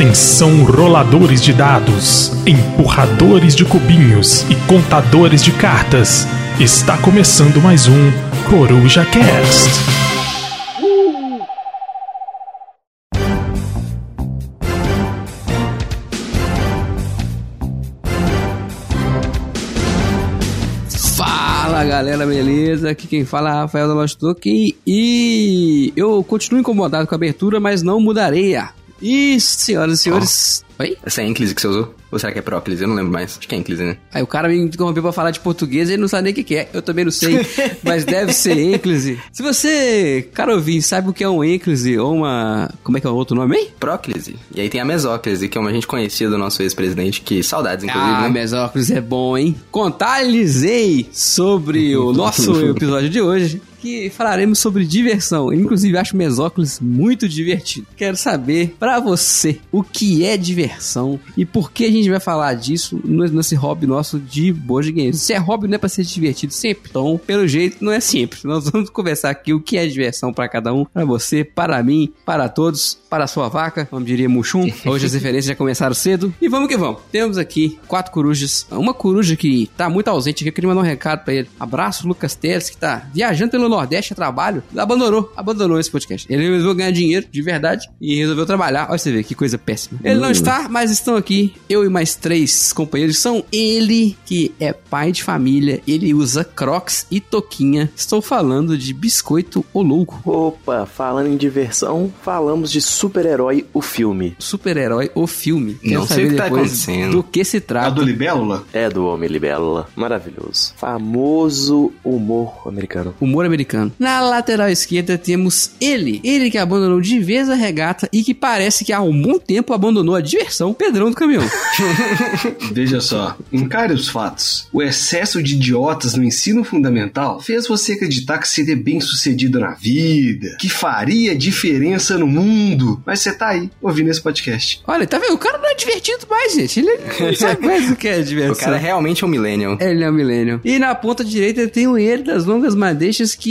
Atenção, roladores de dados, empurradores de cubinhos e contadores de cartas. Está começando mais um Coruja Cast. Fala galera, beleza? Aqui quem fala é Rafael da Lost Token e eu continuo incomodado com a abertura, mas não mudarei. E senhoras e senhores. Oi? Essa é a Enclise que você usou? Ou será que é Próclise? Eu não lembro mais. Acho que é Enclise, né? Aí o cara me interrompeu pra falar de português e ele não sabe nem o que, que é. Eu também não sei, mas deve ser ênclise. Se você, cara ouvir, sabe o que é um ênclise ou uma. Como é que é o outro nome aí? Próclise. E aí tem a Mesóclise, que é uma gente conhecida do nosso ex-presidente, que saudades, inclusive, Ah, né? mesóclise é bom, hein? Contar-lhes sobre o nosso episódio de hoje. Que falaremos sobre diversão. Eu, inclusive, acho mesóclise muito divertido. Quero saber, pra você, o que é diversão e por que a gente vai falar disso nesse hobby nosso de board games. Se é hobby, não é pra ser divertido sempre. Então, pelo jeito, não é sempre. Nós vamos conversar aqui o que é diversão pra cada um. Pra você, para mim, para todos, para a sua vaca, como diria Muxum. Hoje as referências já começaram cedo. E vamos que vamos. Temos aqui quatro corujas. Uma coruja que tá muito ausente aqui. Eu queria mandar um recado pra ele. Abraço, Lucas Teles, que tá viajando pelo Nordeste a trabalho. Abandonou, abandonou esse podcast. Ele resolveu ganhar dinheiro, de verdade, e resolveu trabalhar. Olha você ver que coisa péssima. Ele não está, mas estão aqui. Eu e mais três companheiros. São ele, que é pai de família. Ele usa crocs e toquinha. Estou falando de biscoito ou louco. Opa, falando em diversão, falamos de super-herói, o filme. Super-herói ou filme. Quero Não sei saber o que tá depois acontecendo. Do que se A trata. do Libélula? É do Homem Libélula. Maravilhoso. Famoso humor americano. Humor americano. Na lateral esquerda temos ele. Ele que abandonou de vez a regata e que parece que há um bom tempo abandonou a diversão Pedrão do caminhão. Veja só, encare os fatos. O excesso de idiotas no ensino fundamental fez você acreditar que seria bem sucedido na vida, que faria diferença no mundo. Mas você tá aí, ouvindo esse podcast. Olha, tá vendo? O cara não é divertido mais, gente. Ele não sabe mais o que é diversão. O cara realmente é um millennial. Ele é um milênio. E na ponta direita tem o ele das longas madeixas que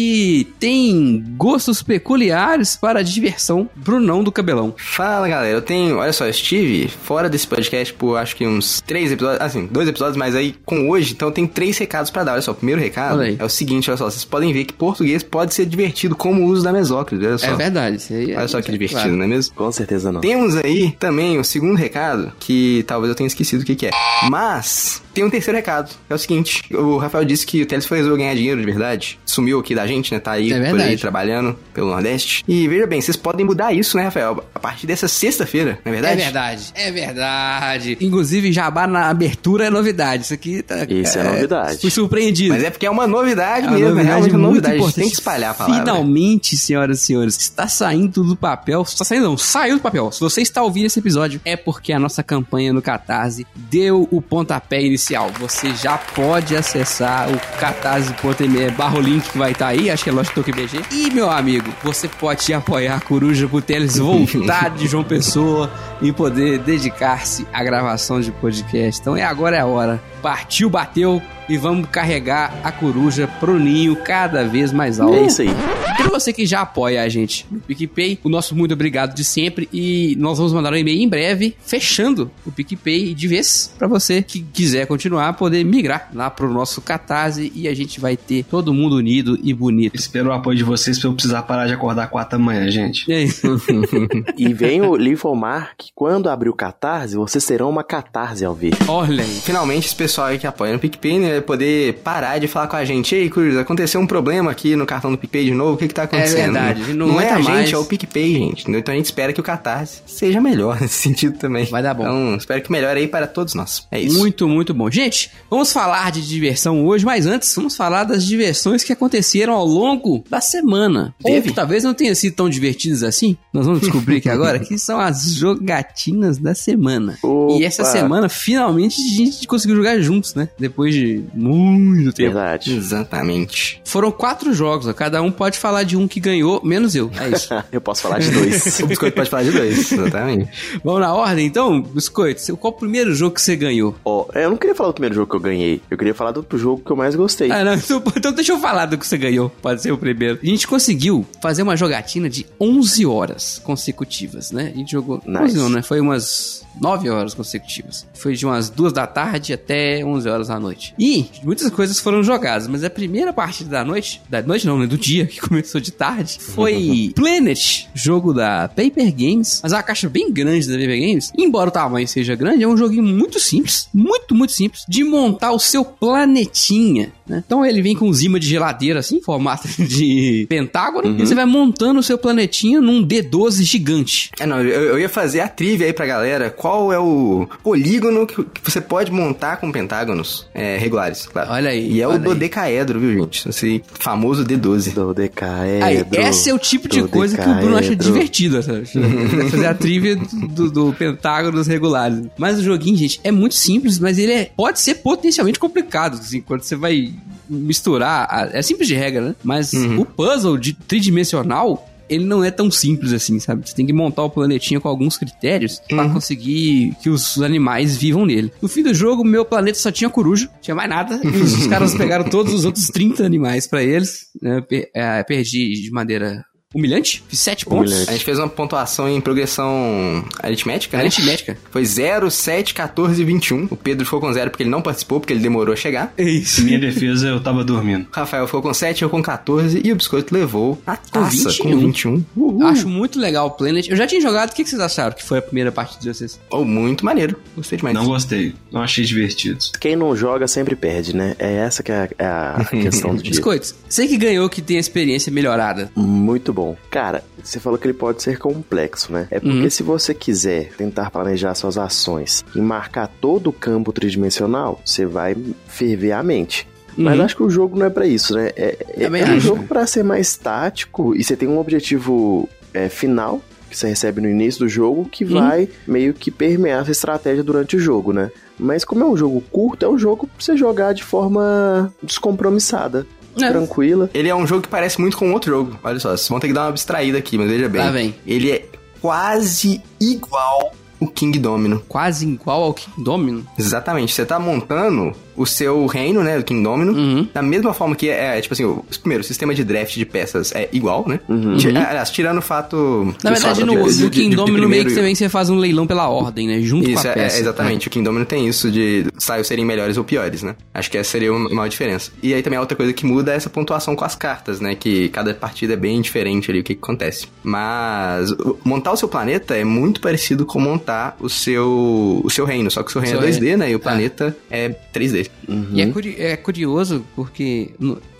tem gostos peculiares para a diversão. Brunão do cabelão. Fala, galera. Eu tenho... Olha só, eu estive fora desse podcast por acho que uns três episódios. Assim, dois episódios, mas aí com hoje, então tem três recados pra dar. Olha só, o primeiro recado Olha aí. é o seguinte, olha só. Vocês podem ver que português pode ser divertido como o uso da mesóclise. Olha só. É verdade. Isso aí é- Olha só que divertido, claro. não é mesmo? Com certeza não. Temos aí também o segundo recado, que talvez eu tenha esquecido o que, que é. Mas tem um terceiro recado. É o seguinte: o Rafael disse que o Teles foi resolver ganhar dinheiro de verdade. Sumiu aqui da gente, né? Tá aí É por verdade. aí trabalhando pelo Nordeste. E veja bem, vocês podem mudar isso, né, Rafael? A partir dessa sexta-feira, não é É verdade? verdade, é verdade. Inclusive, jabá na abertura é novidade. Isso aqui tá. Isso é novidade. Fui surpreendido. Mas é porque é uma novidade É uma mesmo, é realmente uma muito novidade. A gente importante. tem que espalhar a palavra. Finalmente, senhoras e senhores, está saindo do papel. Está saindo, não, saiu do papel. Se você está ouvindo esse episódio, é porque a nossa campanha no Catarse deu o pontapé inicial. Você já pode acessar o catarse.me barra link que vai estar aí, acho que é Lost Token BG. E, meu amigo, você pode apoiar a Coruja pro Teles voltar de João Pessoa e poder dedicar-se à gravação de podcast. Então é agora é a hora. Partiu, bateu e vamos carregar a coruja pro ninho cada vez mais alto. É isso aí. E pra você que já apoia a gente no PicPay, o nosso muito obrigado de sempre. E nós vamos mandar um e-mail em breve, fechando o PicPay de vez, pra você que quiser continuar, poder migrar lá pro nosso Catarse e a gente vai ter todo mundo unido e bonito. Espero o apoio de vocês pra eu precisar parar de acordar quatro da manhã, gente. E é isso. E venho lhe informar que quando abrir o Catarse, vocês terão uma Catarse ao ver. Olha aí. Finalmente, esse pessoal aí que apoia no PicPay, né, vai poder parar de falar com a gente. Ei, Cruz, aconteceu um problema aqui no cartão do PicPay de novo, o que que tá acontecendo? verdade, não não é a aguenta gente, mais. é o PicPay, gente. entendeu? Então a gente espera que o Catarse seja melhor nesse sentido também. Vai dar bom. Então, espero que melhore aí para todos nós. É isso. Muito, muito bom. Gente, vamos falar de diversão hoje, mas antes vamos falar das diversões que aconteceram ao longo da semana. Ou Teve? que talvez não tenham sido tão divertidas assim. Nós vamos descobrir aqui agora que são as jogatinas da semana. Opa. E essa semana, finalmente, a gente conseguiu jogar juntos, né? Depois de muito tempo. Verdade. Exatamente. Foram quatro jogos, ó. cada um pode falar de um que ganhou, menos eu. É isso. Eu posso falar de dois. O biscoito pode falar de dois, exatamente. Vamos na ordem, então? Biscoito, qual o primeiro jogo que você ganhou? Ó, eu não queria falar do primeiro jogo que eu ganhei. Eu queria falar do jogo que eu mais gostei. Ah, não, então, então deixa eu falar do que você ganhou. Pode ser o primeiro. A gente conseguiu fazer uma jogatina de 11 horas consecutivas, né? A gente jogou. Nice. 11 não, né? Foi umas 9 horas consecutivas. Foi de umas 2 da tarde até 11 horas da noite. E muitas coisas foram jogadas, mas a primeira partida da noite, da noite não, né? Do dia, que começou de tarde, foi Planet, jogo da Paper Games. Mas é uma caixa bem grande da Paper Games. Embora o tamanho seja grande, é um joguinho muito simples, muito, muito simples, de montar o seu planetinha. Né? Então ele vem com uns imãs de geladeira assim, formato de pentágono, e você vai montando o seu planetinha num D12 gigante. É, não, eu, eu ia fazer a trivia aí pra galera. Qual é o polígono que, que você pode montar com pentágonos é, regulares, claro. Olha aí, E é o dodecaedro, viu, gente? Esse famoso D12. Do decaedro. Aí, esse é o tipo de coisa que o Bruno acha dodecaedro. divertido, sabe? Fazer a trivia do, do pentágonos regulares. Mas o joguinho, gente, é muito simples, mas ele é, pode ser potencialmente complicado, assim, quando você vai misturar. a- é simples de regra, né? Mas o puzzle de tridimensional. Ele não é tão simples assim, sabe? Você tem que montar o planetinha com alguns critérios pra conseguir que os animais vivam nele. No fim do jogo, meu planeta só tinha coruja, tinha mais nada. Os, os caras pegaram todos os outros 30 animais pra eles. né? Per- é, perdi de maneira humilhante, fiz 7 pontos. Humilhante. A gente fez uma pontuação em progressão aritmética, né? Aritmética. Foi 0, 7, 14 e 21. O Pedro ficou com 0 porque ele não participou, porque ele demorou a chegar. É isso. Minha defesa, eu tava dormindo. Rafael ficou com 7, eu com 14 e o Biscoito levou a taça 21. com 21. Uhul. Acho muito legal o Planet. Eu já tinha jogado, o que que vocês acharam que foi a primeira partida de vocês? Oh, muito maneiro. Gostei demais. Não gostei. Não achei divertido. Quem não joga sempre perde, né? É essa que é a, é a questão do dia. Biscoitos, você que ganhou que tem a experiência melhorada. Muito bom. Cara, você falou que ele pode ser complexo, né? É porque se você quiser tentar planejar suas ações e marcar todo o campo tridimensional, você vai ferver a mente. Mas Uhum. acho que o jogo não é pra isso, né? É, é, é um jogo pra ser mais tático e você tem um objetivo é, final que você recebe no início do jogo que Uhum. vai meio que permear essa estratégia durante o jogo, né? Mas como é um jogo curto, é um jogo pra você jogar de forma descompromissada, É. tranquila. Ele é um jogo que parece muito com outro jogo. Olha só, vocês vão ter que dar uma abstraída aqui, mas veja bem. Lá vem. Ele é quase igual o King Domino. Quase igual ao King Domino. Exatamente. Você tá montando o seu reino, né, do King Domino, Uhum. da mesma forma que é, é, tipo assim, o, primeiro, o sistema de draft de peças é igual, né? Uhum. Ti- Aliás, tirando o fato... Na verdade, no, de- no King Domino meio que também você faz um leilão pela ordem, né? Junto Isso, com a é, peça. é, exatamente. O King Domino tem isso de styles serem melhores ou piores, né? Acho que essa seria uma maior diferença. E aí também a outra coisa que muda é essa pontuação com as cartas, né? Que cada partida é bem diferente ali, o que, que acontece. Mas montar o seu planeta é muito parecido com montar o seu, o seu reino, só que o seu reino Seu é 2D, reino. né? E o planeta é 3D. E é, curi- é curioso porque.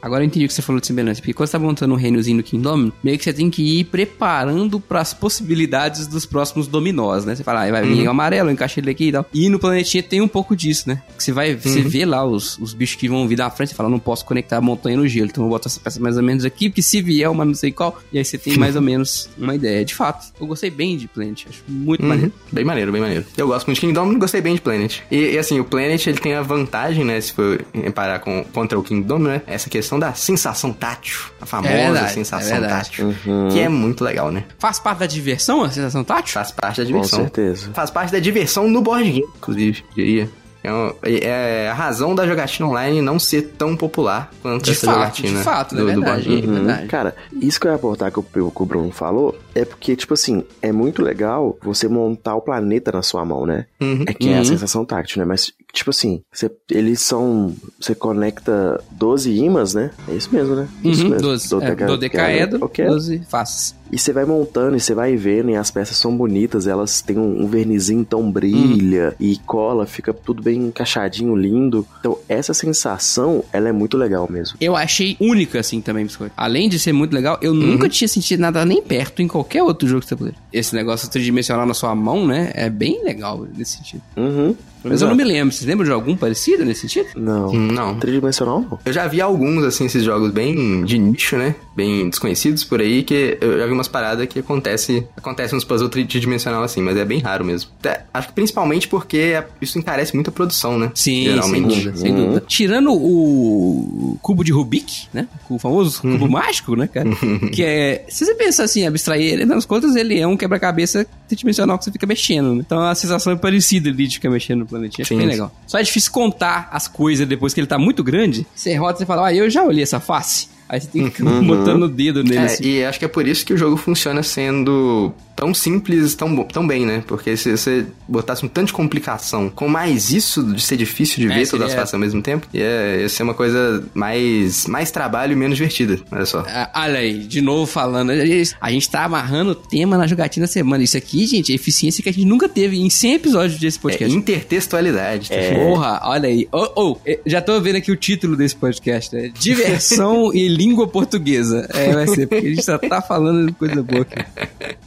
Agora eu entendi o que você falou de semelhança. Porque quando você tá montando um reinozinho no King Domino, meio que você tem que ir preparando para as possibilidades dos próximos dominós, né? Você fala, ah, vai vir o amarelo, eu encaixei ele aqui e tal. E no planetinha tem um pouco disso, né? Que você vai, você vê lá os, os bichos que vão vir da frente e fala, não posso conectar a montanha no gelo, então eu vou botar essa peça mais ou menos aqui, porque se vier uma não sei qual, e aí você tem mais ou menos uma ideia. De fato, eu gostei bem de Planet, acho muito Uhum. maneiro. Bem maneiro, bem maneiro. Eu gosto muito de King Domino, gostei bem de Planet. E, e, assim, o Planet, ele tem a vantagem, né, se for comparar com, contra o King Domino, né, essa questão da sensação tátil. A famosa É verdade, sensação é tátil. Que é muito legal, né? Faz parte da diversão a sensação tátil? Faz parte da Com diversão. certeza. Faz parte da diversão no board game, inclusive, diria. É, um- é a razão da jogatina online não ser tão popular quanto De essa fato, jogatina de fato, do, é do verdade. board game. É verdade. Cara, isso que eu ia aportar que o, que o Bruno falou é porque, tipo assim, é muito legal você montar o planeta na sua mão, né? Uhum. É que é Uhum. a sensação tátil, né? Mas, tipo assim, você- eles são. Você conecta 12 imãs, né? É isso mesmo, né? Isso Uhum, mesmo. 12. Dodeca- É, dodecaedro, Ok. 12 faces. E você vai montando e você vai vendo, e as peças são bonitas, elas têm um, um vernizinho então brilha e cola, fica tudo bem encaixadinho, lindo. Então, essa sensação, ela é muito legal mesmo. Eu achei única, assim, também, Biscoito. Além de ser muito legal, eu nunca tinha sentido nada nem perto em qualquer outro jogo que você puder. Esse negócio tridimensional na sua mão, né? É bem legal nesse sentido. Uhum. Mas Exato. eu não me lembro. Vocês lembram de algum parecido nesse sentido? Não. Não. Tridimensional não. Eu já vi alguns, assim, esses jogos bem de nicho, né? Bem desconhecidos por aí, que eu já vi umas paradas que acontece, acontece uns puzzles tridimensional assim, mas é bem raro mesmo. Até- acho que principalmente porque isso encarece muito a produção, né? Sim, sem Geralmente. dúvida, sem dúvida. Tirando o cubo de Rubik, né? O famoso cubo mágico, né, cara? que é. Se você pensar assim, abstrair ele, nas contas, ele é um quebra-cabeça tridimensional que você fica mexendo, né? Então a sensação é parecida ali de ficar mexendo no planetinha. Acho bem legal. Só é difícil contar as coisas depois que ele tá muito grande. Você rota e fala, ah, eu já olhei essa face. Aí você tem que ir botando o dedo nele É, assim. e acho que é por isso que o jogo funciona sendo tão simples, tão, tão bem, né? Porque se você botasse um tanto de complicação com mais isso de ser difícil de É, ver todas as faces ao mesmo tempo, ia, ia ser uma coisa mais, mais trabalho e menos divertida. Olha só. Ah, Olha aí, de novo falando. A gente tá amarrando o tema na jogatina semana. Isso aqui, gente, é eficiência que a gente nunca teve em 100 episódios desse É podcast. intertextualidade. tá? Porra, olha aí. Oh, oh, já tô vendo aqui o título desse podcast, né? Diversão e língua portuguesa. É, vai ser, porque a gente só tá falando de coisa boa aqui.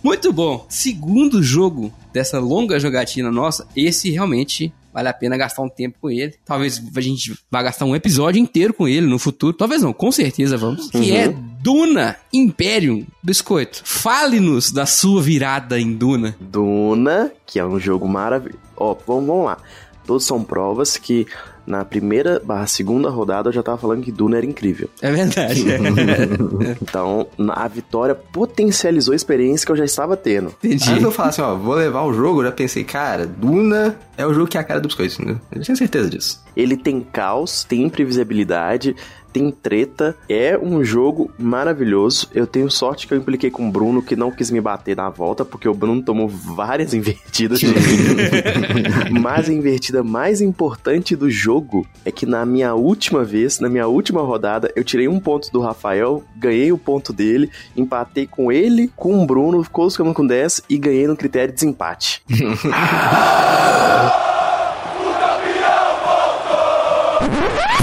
Muito bom. Segundo jogo dessa longa jogatina nossa, esse realmente vale a pena gastar um tempo com ele. Talvez a gente vá gastar um episódio inteiro com ele no futuro. Talvez não, com certeza vamos. Que é Duna Imperium Biscoito. Fale-nos da sua virada em Duna. Duna, que é um jogo maravilhoso. Ó, vamos, vamos lá. Todos são provas que na primeira barra segunda rodada eu já tava falando que Duna era incrível. É verdade. Então, a vitória potencializou a experiência que eu já estava tendo. Entendi. Antes eu falar assim, ó, vou levar o jogo, eu já pensei, cara, Duna é o jogo que é a cara dos biscoitos, né? Eu tinha certeza disso. Ele tem caos, tem imprevisibilidade, tem treta. É um jogo maravilhoso. Eu tenho sorte que eu impliquei com o Bruno, que não quis me bater na volta, porque o Bruno tomou várias invertidas. de mim. Mas a invertida mais importante do jogo é que na minha última vez, na minha última rodada, eu tirei um ponto do Rafael, ganhei o ponto dele, empatei com ele, com o Bruno, ficou ficando com 10 e ganhei no critério de desempate.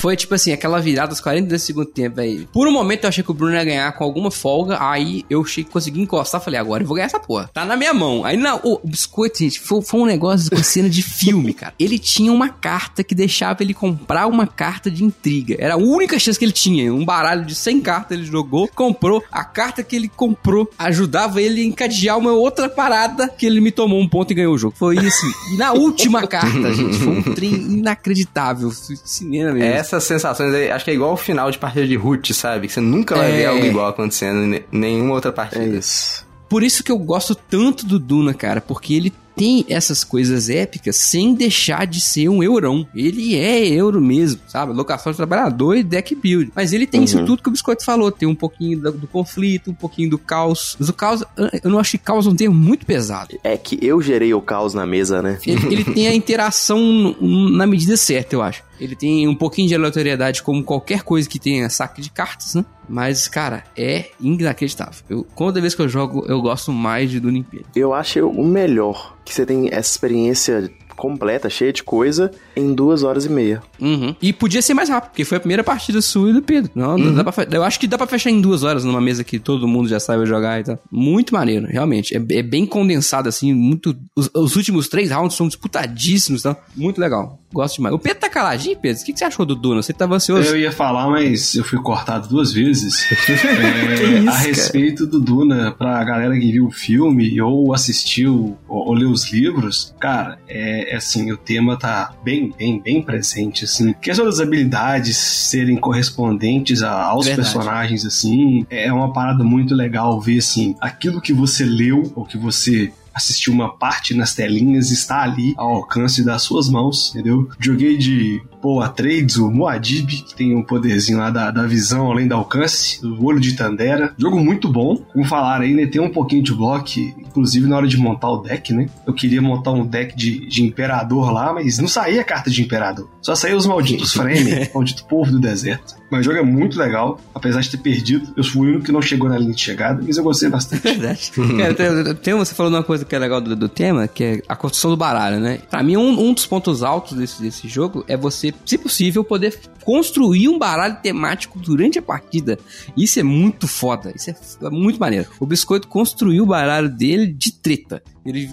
Foi tipo assim, aquela virada dos 40 do segundo tempo aí. Por um momento eu achei que o Bruno ia ganhar com alguma folga, aí eu achei que consegui encostar, falei, agora eu vou ganhar essa porra. Tá na minha mão. Aí não, o biscoito, gente, foi, foi um negócio com cena de filme, cara. Ele tinha uma carta que deixava ele comprar uma carta de intriga. Era a única chance que ele tinha. Um baralho de 100 cartas ele jogou, comprou. A carta que ele comprou ajudava ele a encadear uma outra parada que ele me tomou um ponto e ganhou o jogo. Foi isso. E na última carta, gente, foi um trem inacreditável. Cinema mesmo. Essas sensações aí, acho que é igual o final de partida de root, sabe? Que você nunca vai É. ver algo igual acontecendo em nenhuma outra É partida. isso. Por isso que eu gosto tanto do Duna, cara, porque ele tem essas coisas épicas sem deixar de ser um eurão. Ele é euro mesmo, sabe? Locação de trabalhador e deck build. Mas ele tem isso tudo que o Biscoito falou. Tem um pouquinho do, do conflito, um pouquinho do caos. Mas o caos, eu não acho que caos é um termo muito pesado. É que eu gerei o caos na mesa, né? Ele, ele tem a interação na medida certa, eu acho. Ele tem um pouquinho de aleatoriedade, como qualquer coisa que tenha saque de cartas, né? Mas, cara, é inacreditável. Eu, toda vez que eu jogo, eu gosto mais de Duna Imperium. Eu acho o melhor que você tem essa experiência completa, cheia de coisa, em duas horas e meia. Uhum. E podia ser mais rápido, porque foi a primeira partida sua e do Pedro. Não, dá pra eu acho que dá pra fechar em duas horas numa mesa que todo mundo já saiba jogar e tal. Muito maneiro, realmente. É, é bem condensado, assim, muito... Os, os últimos três rounds são disputadíssimos, tá? Muito legal. Gosto demais. O Pedro tá caladinho, Pedro? O que, que você achou do Duna? Você tava ansioso? Eu ia falar, mas eu fui cortado duas vezes. É, a respeito do Duna, pra galera que viu o filme ou assistiu ou, ou leu os livros, cara, é, é assim, o tema tá bem, bem, bem presente, assim. Questão das habilidades serem correspondentes a- aos Verdade. personagens, assim, é uma parada muito legal ver, assim, aquilo que você leu ou que você assistiu uma parte nas telinhas está ali ao alcance das suas mãos, entendeu? Joguei de Paul Atreides, o Muad'Dib, que tem um poderzinho lá da, da visão além do alcance, o olho de Tandera. Jogo muito bom, como falaram aí, né? Tem um pouquinho de bloco, inclusive na hora de montar o deck, né? Eu queria montar um deck de, de Imperador lá, mas não saía a carta de Imperador. Só saía os malditos Fremen, maldito povo do deserto. Mas o jogo é muito legal, apesar de ter perdido. Eu fui o único que não chegou na linha de chegada, mas eu gostei bastante. Verdade. Cara, tem, tem- você falou uma coisa coisa que é legal do, do, tema, que é a construção do baralho, né? Pra mim, um, um dos pontos altos desse, desse jogo é você, se possível, poder construir um baralho temático durante a partida. Isso é muito foda. Isso é muito maneiro. O Biscoito construiu o baralho dele de treta. Ele,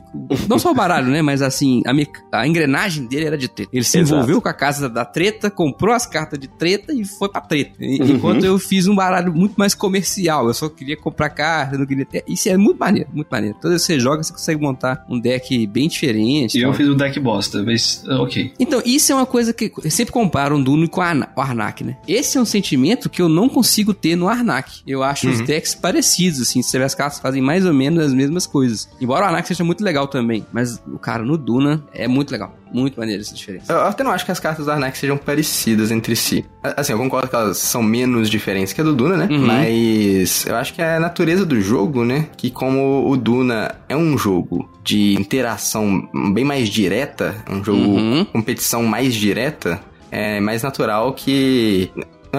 não só o baralho, né? Mas assim, a, a engrenagem dele era de treta. Ele se Exato. envolveu com a casa da treta, comprou as cartas de treta e foi pra treta. E, uhum. Enquanto eu fiz um baralho muito mais comercial. Eu só queria comprar carta, não queria ter. Isso é muito maneiro, muito maneiro. Toda vez que você joga, você consegue montar um deck bem diferente. E eu fiz um deck bosta, mas ok. Então, isso é uma coisa que eu sempre comparo um Duno com o Arnak, né? Esse é um sentimento que eu não consigo ter no Arnak. Eu acho uhum. os decks parecidos, assim. Se as cartas fazem mais ou menos as mesmas coisas. Embora o Arnak seja muito legal também. Mas o cara no Duna é muito legal. Muito maneiro essa diferença. Eu até não acho que as cartas do Arnak sejam parecidas entre si. Assim, eu concordo que elas são menos diferentes que a do Duna, né? Uhum. Mas eu acho que é a natureza do jogo, né? Que como o Duna é um jogo de interação bem mais direta, um jogo uhum. competição mais direta, é mais natural que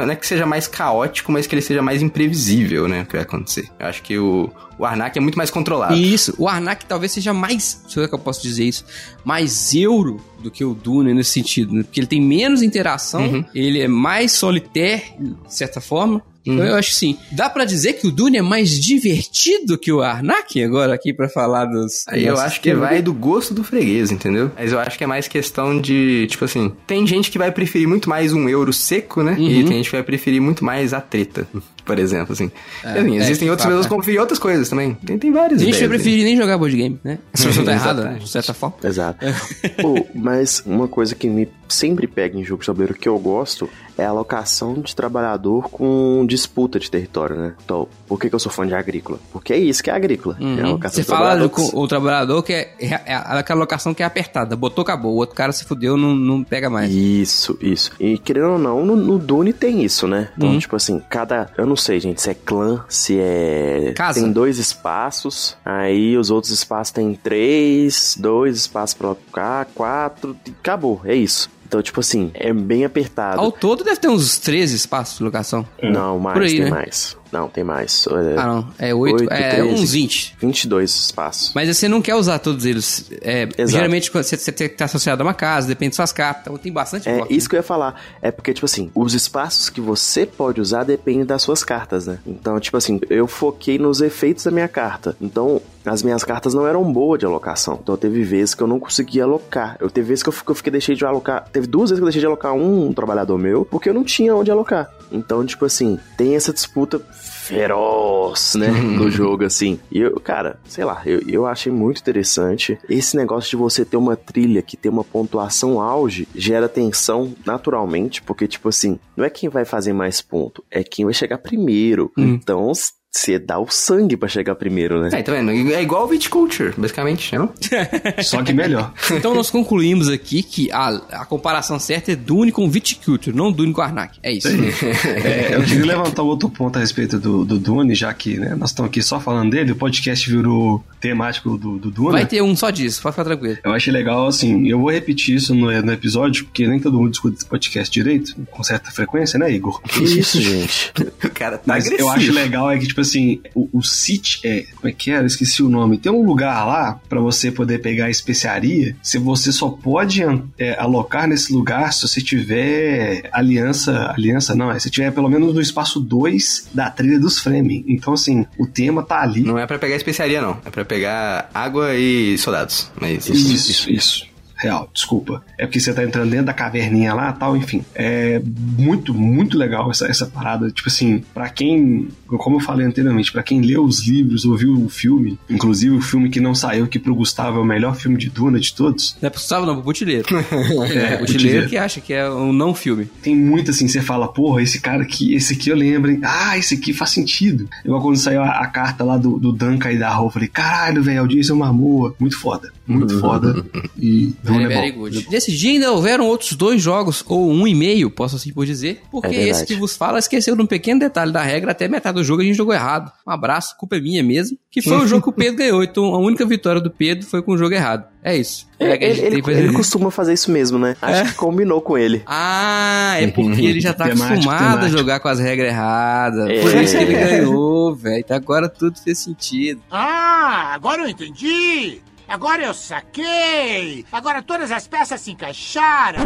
não é que seja mais caótico, mas que ele seja mais imprevisível, né? O que vai acontecer. Eu acho que o, o Arnak é muito mais controlado. Isso, o Arnak talvez seja mais, se eu posso dizer isso, mais euro do que o Dune nesse sentido, né? Porque ele tem menos interação, uhum. ele é mais solitário, de certa forma, então eu acho sim. Dá para dizer que o Dune é mais divertido que o Arnak agora aqui para falar dos. Aí eu acho que vai do gosto do freguês, entendeu? Mas eu acho que é mais questão de, tipo assim, tem gente que vai preferir muito mais um euro seco, né? Uhum. E tem gente que vai preferir muito mais a treta por exemplo, assim. É, assim, existem é, outras pessoas que preferem outras coisas também. Tem, tem várias Tem gente que prefere nem jogar board game, né? Se pessoa tá errada, de certa forma. Exato. Pô, mas uma coisa que me sempre pega em jogo de tabuleiro que eu gosto é a alocação de trabalhador com disputa de território, né? Então, por que, que eu sou fã de agrícola? Porque é isso que é agrícola. Uhum. É a alocação Você fala com o trabalhador que é, é, é, aquela alocação que é apertada. Botou, acabou. O outro cara se fudeu, não, não pega mais. Isso, isso. E querendo ou não, no, no Dune tem isso, né? Então, uhum. tipo assim, cada. Eu não sei, gente, se é clã, se é. Casa. Tem dois espaços, aí os outros espaços tem três, dois espaços pra alocar, quatro. Acabou, é isso. Então, tipo assim, é bem apertado. Ao todo deve ter uns 13 espaços de locação. Não, mais, aí, tem né? mais. Não, tem mais. É, ah, não. É 8, 8 é 13, uns 20. 22 espaços. Mas você não quer usar todos eles. É, geralmente você, você tem que estar associado a uma casa, depende de suas cartas. Então tem bastante É bloco, isso né? que eu ia falar. É porque, tipo assim, os espaços que você pode usar dependem das suas cartas, né? Então, tipo assim, eu foquei nos efeitos da minha carta. Então, as minhas cartas não eram boas de alocação. Então teve vezes que eu não conseguia alocar. Eu teve vezes que eu, eu fiquei deixei de alocar. Teve duas vezes que eu deixei de alocar um, um trabalhador meu, porque eu não tinha onde alocar. Então, tipo assim, tem essa disputa feroz, né, no jogo, assim. E eu, cara, sei lá, eu, eu achei muito interessante. Esse negócio de você ter uma trilha que tem uma pontuação auge gera tensão naturalmente, porque, tipo assim, não é quem vai fazer mais ponto, é quem vai chegar primeiro. Hum. Então, você dá o sangue para chegar primeiro, né? É, tá vendo? É igual o Viticulture, basicamente, não? Só que melhor. então nós concluímos aqui que a, a comparação certa é Dune com Viticulture, não Dune com Arnak. É isso. é, eu queria levantar outro ponto a respeito do, do Dune, já que né, nós estamos aqui só falando dele, o podcast virou temático do, do Dune. Vai ter um só disso, pode ficar tranquilo. Eu achei legal, assim, eu vou repetir isso no, no episódio, porque nem todo mundo escuta esse podcast direito, com certa frequência, né, Igor? Que isso, gente? o cara tá Mas agressivo. eu acho legal é que, tipo assim, o, o City é. Como é que era? Esqueci o nome. Tem um lugar lá para você poder pegar especiaria. Se você só pode é, alocar nesse lugar se você tiver aliança. Aliança não, é se tiver pelo menos no espaço 2 da trilha dos Fremen. Então, assim, o tema tá ali. Não é para pegar especiaria, não. É para pegar água e soldados. Mas isso, isso. isso. isso real, desculpa. É porque você tá entrando dentro da caverninha lá tal, enfim. É muito, muito legal essa, essa parada. Tipo assim, para quem, como eu falei anteriormente, para quem leu os livros, ouviu o filme, inclusive o filme que não saiu, que pro Gustavo é o melhor filme de Duna de todos. Não é pro Gustavo, não, pro Butileiro. é, Butileiro que acha que é um não filme. Tem muito assim, você fala, porra, esse cara aqui, esse aqui eu lembro, hein? Ah, esse aqui faz sentido. Igual quando saiu a, a carta lá do, do Duncan e da Rô, eu falei, caralho, velho, o Jason Momoa, muito foda. Muito foda. E Very, é very bom. good. Nesse dia ainda houveram outros dois jogos, ou um e meio, posso assim por dizer, porque É esse que vos fala esqueceu de um pequeno detalhe da regra, até metade do jogo a gente jogou errado. Um abraço, culpa é minha mesmo, que foi o jogo que o Pedro ganhou, então a única vitória do Pedro foi com o jogo errado. É isso. É, É a ele, ele, ele costuma fazer isso mesmo, né? Acho É? que combinou com ele. Ah, é porque ele já tá Temático, acostumado a temático. jogar com as regras erradas. É. Por isso que ele ganhou, velho. Então agora tudo fez sentido. Ah, agora eu entendi! Agora eu saquei! Agora todas as peças se encaixaram!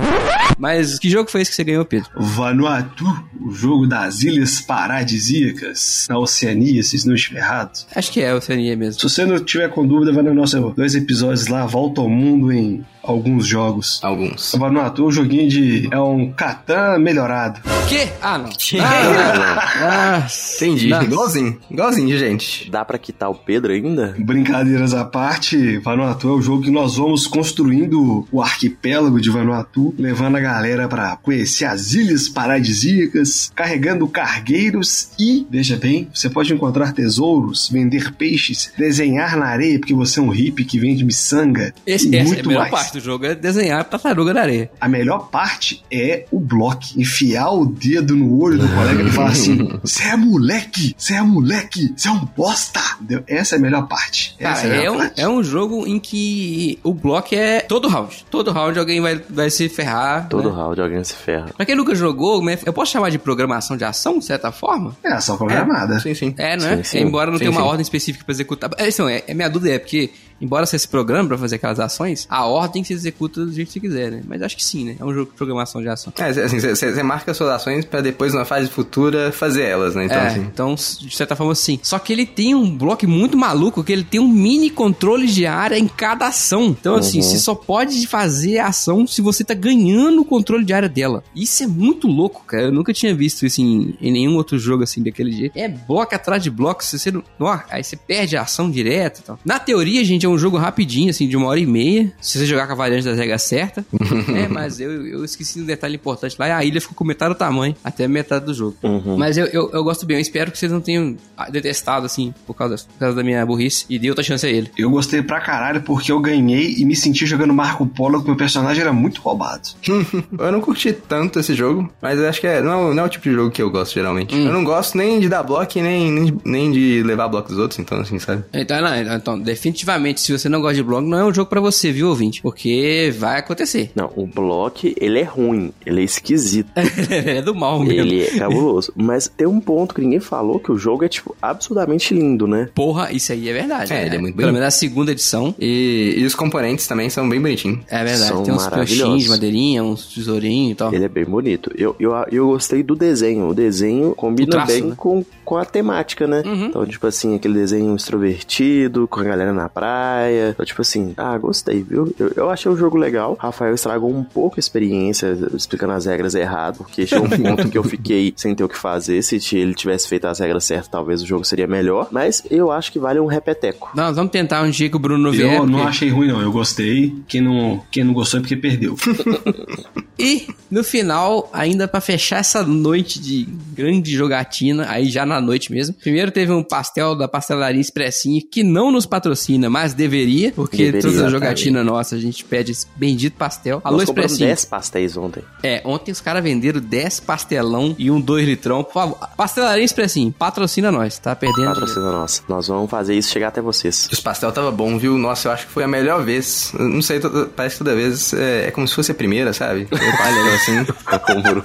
Mas que jogo foi esse que você ganhou, Pedro? Vanuatu, o jogo das ilhas paradisíacas na Oceania, se não estiver errado. Acho que é, o Oceania mesmo. Se você não tiver com dúvida, vai no nosso dois episódios lá, Volta ao Mundo em alguns jogos. Alguns. Vanuatu é um joguinho de. É um Catan melhorado. Que? Ah, não. Ah, não. Nossa. Entendi. Nossa. Igualzinho. Igualzinho, gente. Dá pra quitar o Pedro ainda? Brincadeiras à parte, Vanuatu é o jogo que nós vamos construindo o arquipélago de Vanuatu, levando a galera pra conhecer as ilhas paradisíacas, carregando cargueiros e, veja bem, você pode encontrar tesouros, vender peixes, desenhar na areia porque você é um hippie que vende miçanga Esse, e essa é a muito melhor mais. Parte do jogo, é desenhar tartaruga na areia. A melhor parte é o bloco, enfiar o dedo no olho do colega e falar assim: Você é moleque, você é moleque, você é um bosta. Entendeu? Essa é a melhor parte. Cara, Essa é a é, um, parte. é um jogo em que o bloco é todo round. Todo round alguém vai, vai se ferrar. Todo né? round alguém se ferra. Pra quem nunca jogou, né, eu posso chamar de programação de ação, de certa forma? É ação programada. Sim, sim. É, não é? Sim, sim. Embora não Sim, tenha uma ordem específica pra executar. É, isso, é, é minha dúvida é porque, embora você se programa pra fazer aquelas ações, a ordem se executa do jeito que você quiser, né? Mas acho que sim, né? É um jogo de programação de ação. É, assim, você marca suas ações pra depois, na fase futura, fazer elas, né? Então, é, assim. então, de certa forma, sim. Só que ele tem um bloco muito maluco, que ele tem um mini controle de área em cada ação. Então, assim, Uhum. você só pode fazer a ação se você tá ganhando o controle de área dela. Isso é muito louco, cara. Eu nunca tinha visto isso em, em nenhum outro jogo, assim, daquele jeito. É bloco atrás de bloco, você não... Ó, aí você perde a ação direto e tal. Na teoria, gente, é um jogo rapidinho, assim, de uma hora e meia, se você jogar com a variante das regras certa. é, mas eu, eu esqueci um detalhe importante lá, a ilha ficou com metade do tamanho, até metade do jogo. Uhum. Mas eu, eu, eu gosto bem, eu espero que vocês não tenham ah, detestado, assim, por causa, por causa da minha burrice, e dei outra chance a ele. Eu gostei pra caralho porque eu ganhei e me senti jogando Marco Polo que meu personagem era muito roubado. Eu não curti tanto esse jogo, mas eu acho que é, não, é o- não é o tipo de jogo que eu gosto, geralmente. Hum. Eu não gosto nem de dar bloco nem, nem, nem de levar bloco dos outros, então, assim, sabe? Então, não, então, então, definitivamente, se você não gosta de blog, não é um jogo pra você, viu, ouvinte? Porque vai acontecer. Não, o bloco, ele é ruim, ele é esquisito. é do mal mesmo. Ele é cabuloso. Mas tem um ponto que ninguém falou, que o jogo é, tipo, absurdamente lindo, né? Porra, isso aí é verdade. É, né? ele é muito Pelo bonito. menos a segunda edição. E, e os componentes também são bem bonitinhos. É verdade. São Tem uns peixinhos de madeirinha, uns tesourinhos e tal. Ele é bem bonito. Eu, eu, eu gostei do desenho. O desenho combina O traço, bem né? com, com a temática, né? Uhum. Então, tipo assim, aquele desenho extrovertido, com a galera na praia. Então, tipo assim, ah, gostei, viu? Eu, eu achei o jogo legal. Rafael estragou um pouco a experiência, explicando as regras errado, porque chegou um ponto que eu fiquei sem ter o que fazer. Se ele tivesse feito as regras certas, talvez o jogo seria melhor. Mas eu acho que vale um repeteco. Não, vamos tentar um dia que o Bruno não vier. Eu não achei ruim, não. Eu gostei. Quem não, quem não gostou é porque perdeu. E no final, ainda pra fechar essa noite de grande jogatina, aí já na noite mesmo. Primeiro teve um pastel da pastelaria Expressinho que não nos patrocina, mas deveria, porque Deveria, toda tá jogatina nossa a gente pede esse bendito pastel. Alô Nós compramos Expressinho. 10 pastéis ontem. É, ontem os caras venderam 10 pastelão e um 2 litrão. Por favor, pastelaria Expressinho, patrocina nós, tá perdendo. Patrocina nossa. Nós vamos fazer isso chegar até vocês. Os pastel tava bom, viu? Nossa, eu acho que foi a melhor vez. Eu não sei, toda- parece que toda vez é, é como se fosse a primeira, sabe? Eu falho assim. o Bruno,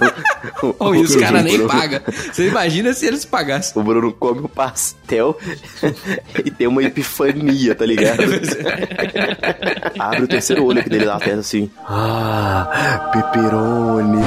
Oh, e os o caras nem pagam. Você imagina se eles pagassem. O Bruno come o pastel e tem uma epifania, tá ligado? Abre o terceiro olho aqui dele na testa assim. Ah, pepperoni.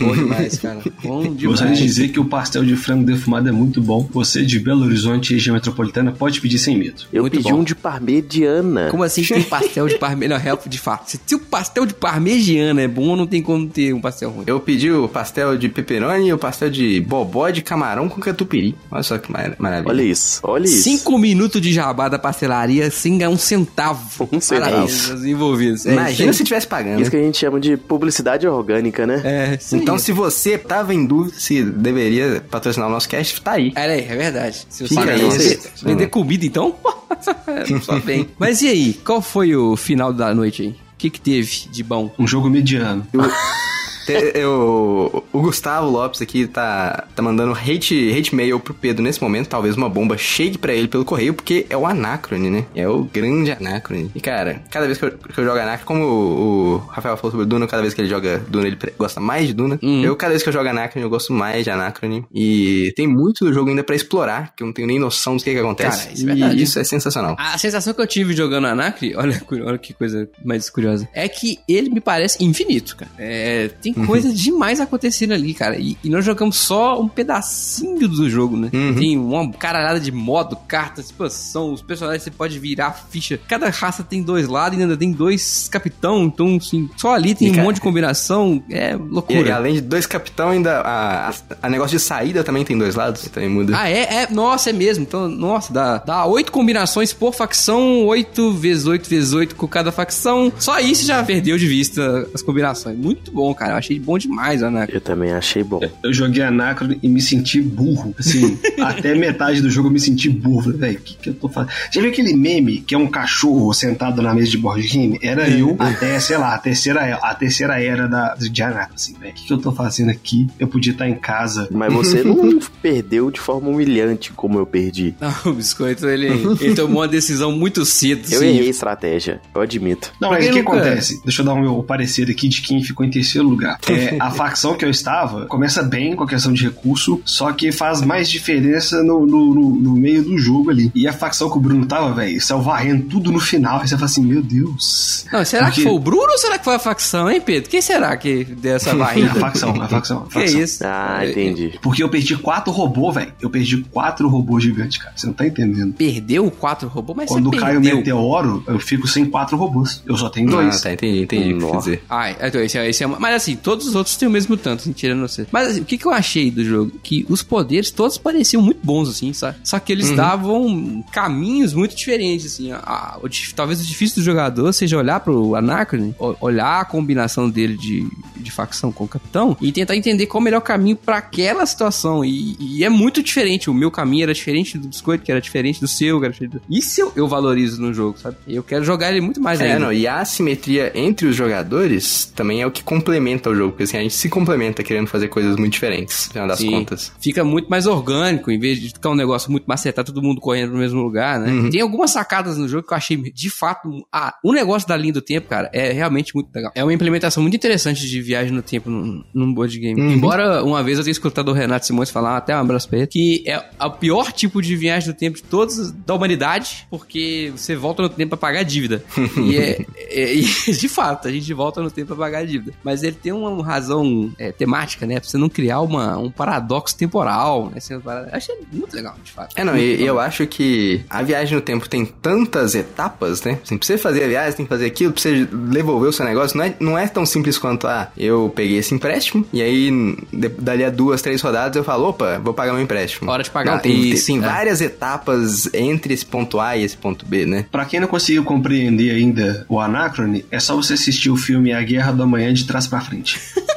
Bom demais, cara. Bom demais. Gostaria de dizer que o pastel de frango defumado é muito bom. Você de Belo Horizonte, região metropolitana, pode pedir sem medo. Eu Muito pedi bom. um de parmegiana. Como assim tem pastel de parmegiana? Não, help de fato. Se o pastel de parmegiana é bom, não tem como ter um pastel ruim. Eu pedi o pastel de pepperoni e o pastel de bobó de camarão com catupiry. Olha só que mar maravilha. Olha isso, olha isso. Cinco minutos de jabá da pastelaria sem ganhar um centavo. Um centavo. Parabéns aos envolvidos. É Imagina isso se tivesse pagando. Isso que a gente chama de publicidade orgânica, né? aí. É, Então, aí. se você tava em dúvida se deveria patrocinar o nosso cast, tá aí. É, é verdade. Se você aí. vender, vender comida, então, só bem. Mas e aí, qual foi o final da noite aí? O que que teve de bom? Um jogo mediano. Te- Eu, o Gustavo Lopes aqui tá, tá mandando hate, hate mail pro Pedro nesse momento. Talvez uma bomba chegue pra ele pelo correio, porque é o Anacrone, né? É o grande Anacrone. E cara, cada vez que eu, que eu jogo Anacrone, como o, o Rafael falou sobre Duna, cada vez que ele joga Duna, ele gosta mais de Duna. Uhum. Eu, cada vez que eu jogo Anacrone, eu gosto mais de Anacrone. E tem muito do jogo ainda pra explorar, que eu não tenho nem noção do que, que acontece. Cara, isso é verdade. E isso é sensacional. A sensação que eu tive jogando Anacre, olha, olha que coisa mais curiosa, é que ele me parece infinito, cara. É, tem coisa demais acontecendo ali, cara. E, e nós jogamos só um pedacinho do jogo, né? Uhum. Tem uma caralhada de modo, cartas, expansão, os personagens você pode virar ficha. Cada raça tem dois lados e ainda tem dois capitão, então, assim, só ali tem E, um cara, monte de combinação. É E, loucura. além de dois capitão, ainda a, a, a negócio de saída também tem dois lados, também muda. Ah, é? é? Nossa, é mesmo. Então, nossa, dá, dá oito combinações por facção, oito vezes oito vezes oito com cada facção. Só isso já perdeu de vista as combinações. Muito bom, cara. Eu achei bom demais, Ana. Eu também achei bom. Eu joguei Anacron e me senti burro. Assim, até metade do jogo eu me senti burro. Falei, velho, o que, que eu tô fazendo? Já viu aquele meme que é um cachorro sentado na mesa de board game? Era eu até, sei lá, a terceira, a terceira era da, de Anacron. Assim, velho, o que, que eu tô fazendo aqui? Eu podia estar em casa. Mas você não perdeu de forma humilhante como eu perdi. Não, o Biscoito, ele, ele tomou uma decisão muito cedo. Eu sim. errei a estratégia, eu admito. Não, mas o que acontece? Deixa eu dar o meu parecer aqui de quem ficou em terceiro lugar. É, a facção que eu estava começa bem com a questão de recurso, só que faz mais diferença no, no, no- no meio do jogo ali. E a facção que o Bruno tava, velho, saiu varrendo tudo no final. Aí você fala assim, meu Deus. Não, será Porque- que foi o Bruno ou será que foi a facção, hein, Pedro? Quem será que deu essa A varrida? facção, a facção, a que facção. isso? Ah, entendi. Porque eu perdi quatro robôs, velho. Eu perdi quatro robôs gigantes, cara. Você não tá entendendo. Perdeu quatro robôs, mas Quando você cai o meteoro, eu fico sem quatro robôs. Eu só tenho dois. Ah, tá, entendi, entendi que quer dizer. Ah, então esse é, esse é uma- Mas assim, todos os outros têm o mesmo tanto, assim, tirando você. Mas assim, o que, que eu achei do jogo? Que os poderes todos pareciam muito bons, assim, sabe? Só que eles davam caminhos muito diferentes, assim. A- o dif- talvez o difícil do jogador seja olhar pro Anacron, o- olhar a combinação dele de, de facção com o capitão e tentar entender qual é o melhor caminho pra aquela situação. E, e é muito diferente. O meu caminho era diferente do biscoito, que era diferente do seu, que era diferente do... Isso eu, eu valorizo no jogo, sabe? Eu quero jogar ele muito mais É, ainda. não, e a assimetria entre os jogadores também é o que complementa o jogo, porque assim, a gente se complementa querendo fazer coisas muito diferentes, no final das Sim. contas. Fica muito mais orgânico, em vez de ficar um negócio muito macetado, todo mundo correndo no mesmo lugar, né? Tem algumas sacadas no jogo que eu achei, de fato, ah, o negócio da linha do tempo, cara, é realmente muito legal. É uma implementação muito interessante de viagem no tempo num, num board game. Embora uma vez eu tenha escutado o Renato Simões falar, até um abraço pra ele, que é o pior tipo de viagem no tempo de todos da humanidade, porque você volta no tempo pra pagar a dívida. e é, é- de fato, a gente volta no tempo pra pagar a dívida. Mas ele tem uma razão é, temática, né? Pra você não criar uma, um paradoxo temporal, né? Assim, para- Achei muito legal, de fato. É, não, e, eu acho que a viagem no tempo tem tantas etapas, né? Assim, pra você fazer a viagem, tem que fazer aquilo, pra você devolver o seu negócio. Não é, não é tão simples quanto, ah, eu peguei esse empréstimo, e aí, de- dali a duas, três rodadas, eu falo, opa, vou pagar meu empréstimo. Hora de pagar. Não, tem, Isso, tem é. várias etapas entre esse ponto A e esse ponto B, né? Pra quem não conseguiu compreender ainda o Anacrone, é só você assistir o filme A Guerra do Amanhã de trás pra frente. age.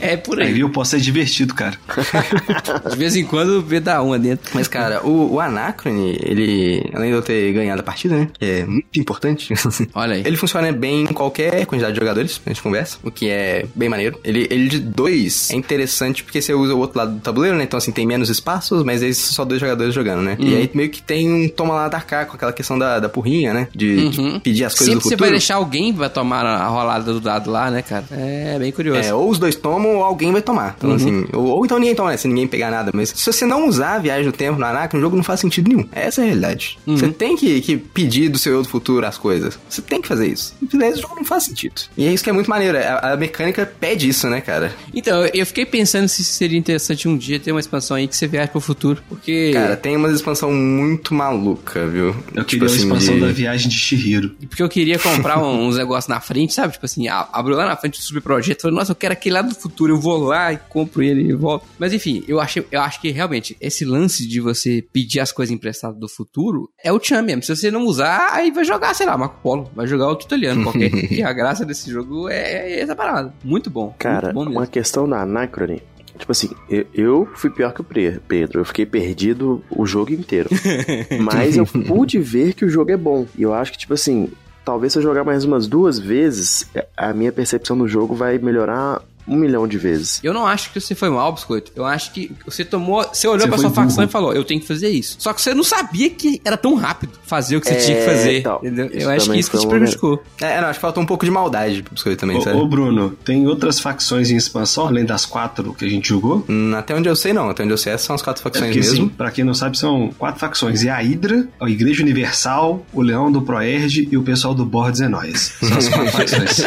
É por Aí, aí. viu? Pode ser divertido, cara. De vez em quando vê da uma dentro. Mas, cara, o, o Anacrone, ele, além de eu ter ganhado a partida, né? Que é muito importante. Olha aí. Ele funciona bem em qualquer quantidade de jogadores, a gente conversa, o que é bem maneiro. Ele, ele de dois é interessante porque você usa o outro lado do tabuleiro, né? Então, assim, tem menos espaços, mas aí são só dois jogadores jogando, né? Uhum. E aí meio que tem um toma lá da cá com aquela questão da, da porrinha, né? De, de pedir as coisas Uhum. Sempre do você futuro. vai deixar alguém pra tomar a rolada do dado lá, né, cara? É bem curioso. É, ou os dois tomam ou alguém vai tomar. Então, Uhum. assim, ou, ou então ninguém toma, né? Se ninguém pegar nada. Mas se você não usar a viagem no tempo no Anacron, o jogo não faz sentido nenhum. Essa é a realidade. Uhum. Você tem que, que pedir do seu eu do futuro as coisas. Você tem que fazer isso. Se fizer isso, o jogo não faz sentido. E é isso que é muito maneiro. A, a mecânica pede isso, né, cara? Então, eu fiquei pensando se seria interessante um dia ter uma expansão aí que você viaja pro futuro. Porque. Cara, tem uma expansão muito maluca, viu? Tipo Eu queria a expansão de- da viagem de Shihiro. Porque eu queria comprar uns negócios na frente, sabe? Tipo assim, abriu lá na frente do subprojeto, falei, nossa, eu quero aquele lá do futuro, eu vou lá e compro ele e volto. Mas enfim, eu achei, eu acho que realmente esse lance de você pedir as coisas emprestadas do futuro é o tchan mesmo. Se você não usar, aí vai jogar, sei lá, Marco Polo, vai jogar o Titoliano qualquer. e a graça desse jogo é, é essa parada. Muito bom. Cara, muito bom mesmo. uma questão da Anacrone. Tipo assim, eu, eu fui pior que o Pedro. Eu fiquei perdido o jogo inteiro. Mas eu pude ver que o jogo é bom. E eu acho que, tipo assim, talvez se eu jogar mais umas duas vezes, a minha percepção do jogo vai melhorar um milhão de vezes. Eu não acho que você foi mal, Biscoito. Eu acho que você tomou. Você olhou Você pra sua facção burro. e falou: eu tenho que fazer isso. Só que você não sabia que era tão rápido fazer o que você É, tinha que fazer. então, entendeu? isso Eu acho que isso que te prejudicou. É, não, acho que faltou um pouco de maldade pro biscoito também, Ô, sabe? ô, Bruno, tem outras facções em expansão, além das quatro que a gente jogou? Hum, Até onde eu sei, não. Até onde eu sei, essas são as quatro É facções porque, mesmo. sim, pra quem não sabe, são quatro facções. É a Hydra, a Igreja Universal, o Leão do Proerd e o pessoal do Bordes é Nós. São as quatro facções.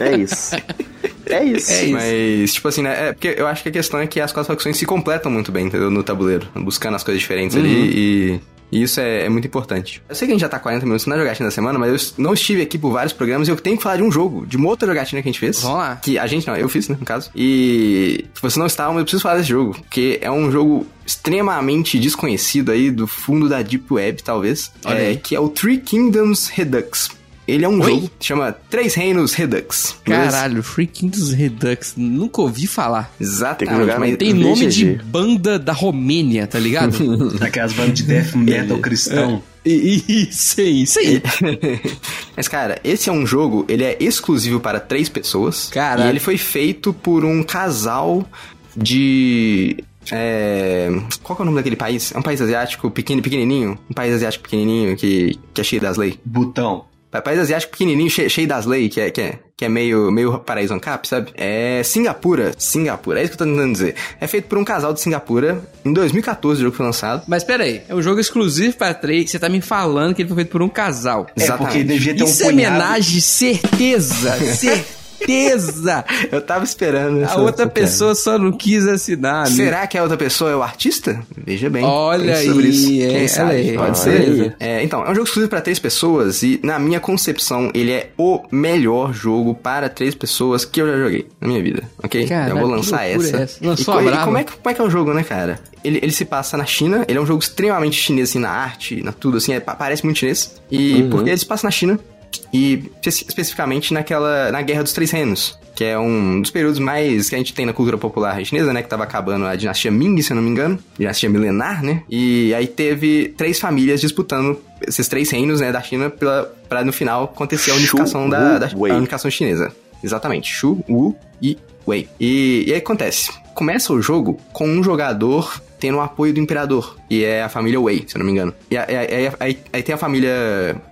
É isso. É isso. É isso. Mas, tipo assim, né? É porque eu acho que a questão é que as quatro facções se completam muito bem, entendeu? No tabuleiro. Buscando as coisas diferentes ali e. e isso é, é muito importante. Eu sei que a gente já tá 40 minutos na jogatina da semana, mas eu não estive aqui por vários programas e eu tenho que falar de um jogo, de uma outra jogatina que a gente fez. Vamos lá. Que a gente não, eu fiz, né, no caso. E se você não estava, mas eu preciso falar desse jogo, porque é um jogo extremamente desconhecido aí do fundo da Deep Web, talvez. Olha é, aí. que é o Three Kingdoms Redux. Ele é um Oi? jogo que chama Três Reinos Redux. beleza? Caralho, Free Kingdoms Redux. Nunca ouvi falar. Exatamente. Tem que jogar mas- Tem nome de banda da Romênia, tá ligado? Daquelas bandas de death metal cristão. E- isso aí, isso aí. Mas, cara, esse é um jogo, ele é exclusivo para três pessoas. Caralho. E ele foi feito por um casal de... É... Qual que é o nome daquele país? É um país asiático pequeno, pequenininho? Um país asiático pequenininho que, que é cheio das leis. Botão. Pa- País asiático pequenininho, cheio, cheio das leis, que é, que é, que é meio, meio paraíso ancap, sabe? É Singapura. Singapura, é isso que eu tô tentando dizer. É feito por um casal de Singapura. Em 2014 o jogo foi lançado. Mas pera aí, é um jogo exclusivo pra três. Você tá me falando que ele foi feito por um casal. É, porque devia ter um Isso é homenagem, certeza, certeza. Eu tava esperando A outra pessoa só não quis assinar. né? Será que a outra pessoa é o artista? Veja bem. Olha pense sobre aí, isso. é, Quem sabe? aí, Pode ser. aí. É, então, é um jogo exclusivo para três pessoas e, na minha concepção, ele é o melhor jogo para três pessoas que eu já joguei na minha vida, ok? Caralho, eu vou lançar essa. é essa? Lançou e, a e como é, que, como é que é o jogo, né, cara? Ele, ele se passa na China, ele é um jogo extremamente chinês, assim, na arte, na tudo, assim, é- pa- parece muito chinês. E porque ele se passa na China, e espe- especificamente naquela na Guerra dos Três Reinos, que é um dos períodos mais que a gente tem na cultura popular chinesa, né, que tava acabando a dinastia Ming, se eu não me engano, dinastia milenar, né? E aí teve três famílias disputando esses três reinos, né, da China pela para no final acontecer a unificação Shu, da, da a unificação chinesa. Exatamente, Shu, Wu e Wei. E, e aí acontece, começa o jogo com um jogador tendo o apoio do imperador, e é a família Wei, se eu não me engano. E aí, tem a família.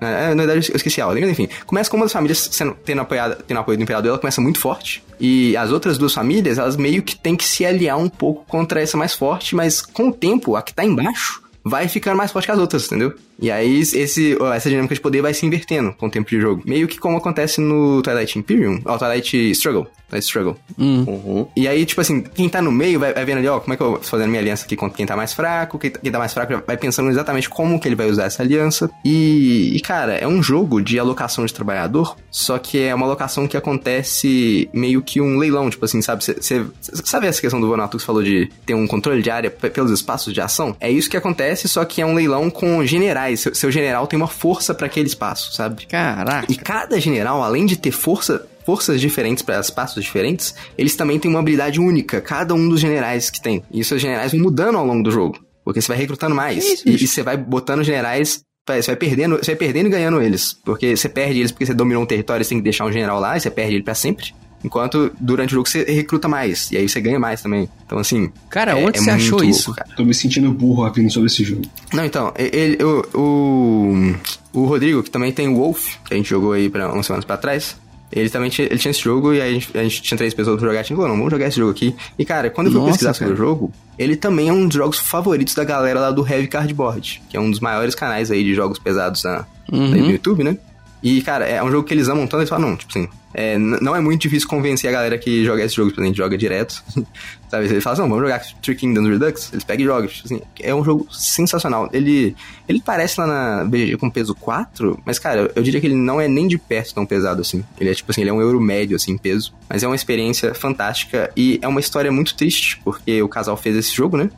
é, Na verdade, eu esqueci a ordem, mas enfim. Começa com uma das famílias sendo, tendo, apoiado, tendo apoio do imperador, ela começa muito forte. E as outras duas famílias, elas meio que têm que se aliar um pouco contra essa mais forte, mas com o tempo, a que tá embaixo vai ficando mais forte que as outras, entendeu? E aí esse, essa dinâmica de poder vai se invertendo com o tempo de jogo. Meio que como acontece no Twilight Imperium, ó, Twilight Struggle. Twilight Struggle. Uhum. E aí, tipo assim, quem tá no meio vai, vai vendo ali, ó, como é que eu vou fazendo minha aliança aqui contra quem tá mais fraco, quem, quem tá mais fraco vai pensando exatamente como que ele vai usar essa aliança. E, e, cara, é um jogo de alocação de trabalhador, só que é uma alocação que acontece meio que um leilão, tipo assim, sabe? Você sabe essa questão do Vonato que falou de ter um controle de área pe- pelos espaços de ação? É isso que acontece, só que é um leilão com generais. Seu, seu general tem uma força pra aquele espaço, sabe? Caraca. E cada general, além de ter força, forças diferentes para espaços diferentes, eles também têm uma habilidade única, cada um dos generais que tem. E seus generais vão mudando ao longo do jogo. Porque você vai recrutando mais. Isso, e, e você vai botando generais. Você vai perdendo, você vai perdendo e ganhando eles. Porque você perde eles porque você dominou um território, você tem que deixar um general lá e você perde ele pra sempre. Enquanto durante o jogo você recruta mais. E aí você ganha mais também. Então, assim. Cara, é- onde é você muito achou louco, isso? cara. Tô me sentindo burro ouvindo sobre esse jogo. Não, então, ele, o, o, o Rodrigo, que também tem o Wolf, que a gente jogou aí pra umas semanas pra trás, ele também tinha, ele tinha esse jogo e aí a gente, a gente tinha três pessoas pra jogar, a gente falou, não, vamos jogar esse jogo aqui. E cara, quando eu fui Nossa, pesquisar sobre o jogo, ele também é um dos jogos favoritos da galera lá do Heavy Cardboard, que é um dos maiores canais aí de jogos pesados na, Uhum. no YouTube, né? E, cara, é um jogo que eles amam tanto, eles falam, não, tipo assim, é, não é muito difícil convencer a galera que joga esse jogo, tipo, a gente joga direto. Sabe? Ele fala assim, não, vamos jogar Three Kingdoms Redux, eles pegam e jogam. Tipo assim, é um jogo sensacional. Ele, ele parece lá na BGG com peso 4, mas, cara, eu, eu diria que ele não é nem de perto tão pesado assim. Ele é, tipo assim, ele é um euro médio, assim, em peso. Mas é uma experiência fantástica e é uma história muito triste, porque o casal fez esse jogo, né?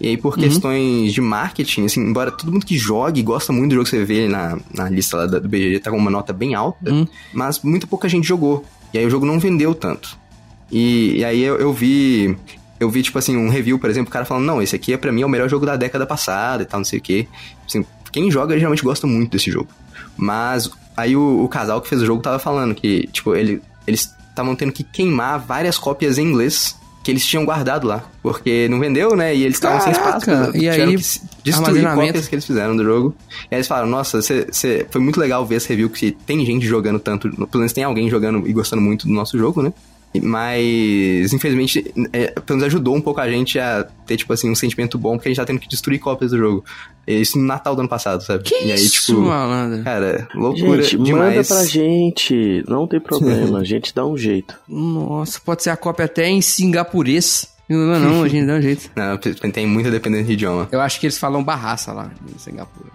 E aí, por questões de marketing, assim, embora todo mundo que jogue gosta muito do jogo, você vê na, na lista lá do BGG, tá com uma nota bem alta, Hum. mas muito pouca gente jogou. E aí o jogo não vendeu tanto. E, e aí eu, eu vi. Eu vi, tipo assim, um review, por exemplo, o cara falando, não, esse aqui é pra mim é o melhor jogo da década passada e tal, não sei o quê. Assim, quem joga geralmente gosta muito desse jogo. Mas Aí o, o casal que fez o jogo tava falando que, tipo, ele, eles estavam tendo que queimar várias cópias em inglês que eles tinham guardado lá. Porque não vendeu, né? E eles estavam sem espaço. E aí, que destruir cópias que eles fizeram do jogo. E aí eles falaram, nossa, cê, cê- foi muito legal ver esse review que tem gente jogando tanto. Pelo menos tem alguém jogando e gostando muito do nosso jogo, né? Mas, infelizmente, é, pelo menos ajudou um pouco a gente a ter, tipo assim, um sentimento bom, porque a gente tá tendo que destruir cópias do jogo. Isso no Natal do ano passado, sabe? Que e aí, isso, tipo, malandro? cara, loucura Gente, demais. manda pra gente. Não tem problema, a gente dá um jeito. Nossa, pode ser a cópia até em singapurês. Não, não, a gente dá um jeito. Não, tem muita dependência de idioma. Eu acho que eles falam barraça lá em Singapura.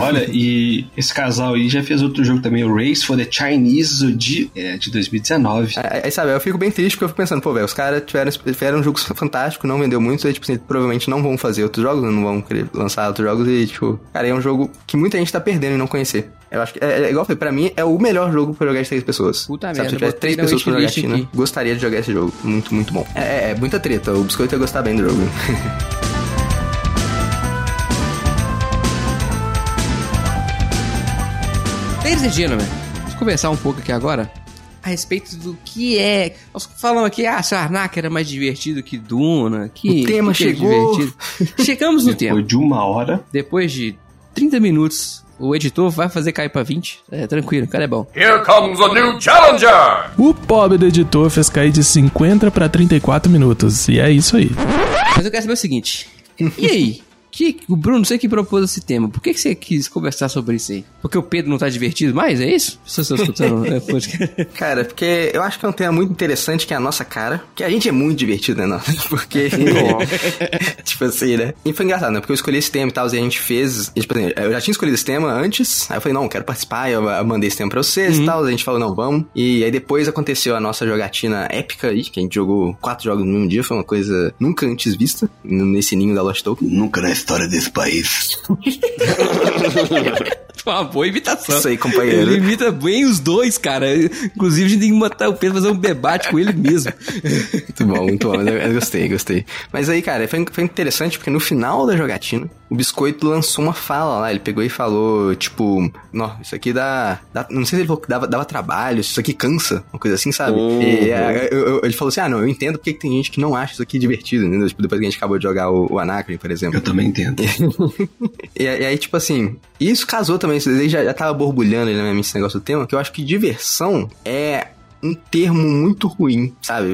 Olha, e esse casal aí já fez outro jogo também, o Race for the Chinese de, é, de 2019. Aí, aí, sabe, eu fico bem triste porque eu fico pensando, pô, velho, os caras tiveram, tiveram um jogo fantástico, não vendeu muito, aí, tipo assim, provavelmente não vão fazer outros jogos, não vão querer lançar outros jogos e, tipo, cara, é um jogo que muita gente tá perdendo e não conhecer. Eu acho que, é, é igual eu falei, pra mim é o melhor jogo pra jogar de três pessoas. Puta sabe, merda, se eu tivesse botei três pessoas pra jogar China, gostaria de jogar esse jogo. Muito, muito bom. É, é, é muita treta, o Biscoito ia gostar bem do jogo. Ladies and gentlemen, vamos conversar um pouco aqui agora a respeito do que é. Nós falamos aqui, ah, Sarnak era mais divertido que Duna, que. O tema que chegou. divertido. Chegamos no tema. Depois de uma hora. Depois de 30 minutos, o editor vai fazer cair pra 20. É tranquilo, o cara é bom. Here comes a new challenger! O pobre do editor fez cair de 50 pra 34 minutos. E é isso aí. Mas eu quero saber o seguinte. E aí? Que, o Bruno, você que propôs esse tema, por que, que você quis conversar sobre isso aí? Porque o Pedro não tá divertido mais? É isso? Se eu estou escutando. é. Cara, porque eu acho que é um tema muito interessante que é a nossa cara. Que a gente é muito divertido, né, não? Porque. tipo assim, né? E foi engraçado, né? Porque eu escolhi esse tema e tal, e a gente fez. e, tipo assim, eu já tinha escolhido esse tema antes. Aí eu falei, não, quero participar. Eu, eu mandei esse tema pra vocês e tal. A gente falou, não, vamos. E aí depois aconteceu a nossa jogatina épica aí, que a gente jogou quatro jogos no mesmo dia. Foi uma coisa nunca antes vista nesse ninho da Lost Token. Nunca na história desse país. Uma boa imitação. Isso aí, companheiro. Ele imita bem os dois, cara. Inclusive, a gente tem que matar o Pedro fazer um debate com ele mesmo. Muito bom, muito bom. Eu, eu gostei, gostei. Mas aí, cara, foi, foi interessante porque no final da jogatina, o Biscoito lançou uma fala lá. Ele pegou e falou, tipo, não, isso aqui dá, dá- Não sei se ele falou que dava, dava trabalho, isso aqui cansa, uma coisa assim, sabe? Uhum. E, é, eu- eu- ele falou assim: ah, não, eu entendo porque que tem gente que não acha isso aqui divertido, entendeu? Tipo, depois que a gente acabou de jogar o, o Anacron, por exemplo. Eu também entendo. E, e aí, tipo assim, isso casou também, isso daí já, já tava borbulhando ali na minha mente esse negócio do tema, que eu acho que diversão é um termo muito ruim, sabe?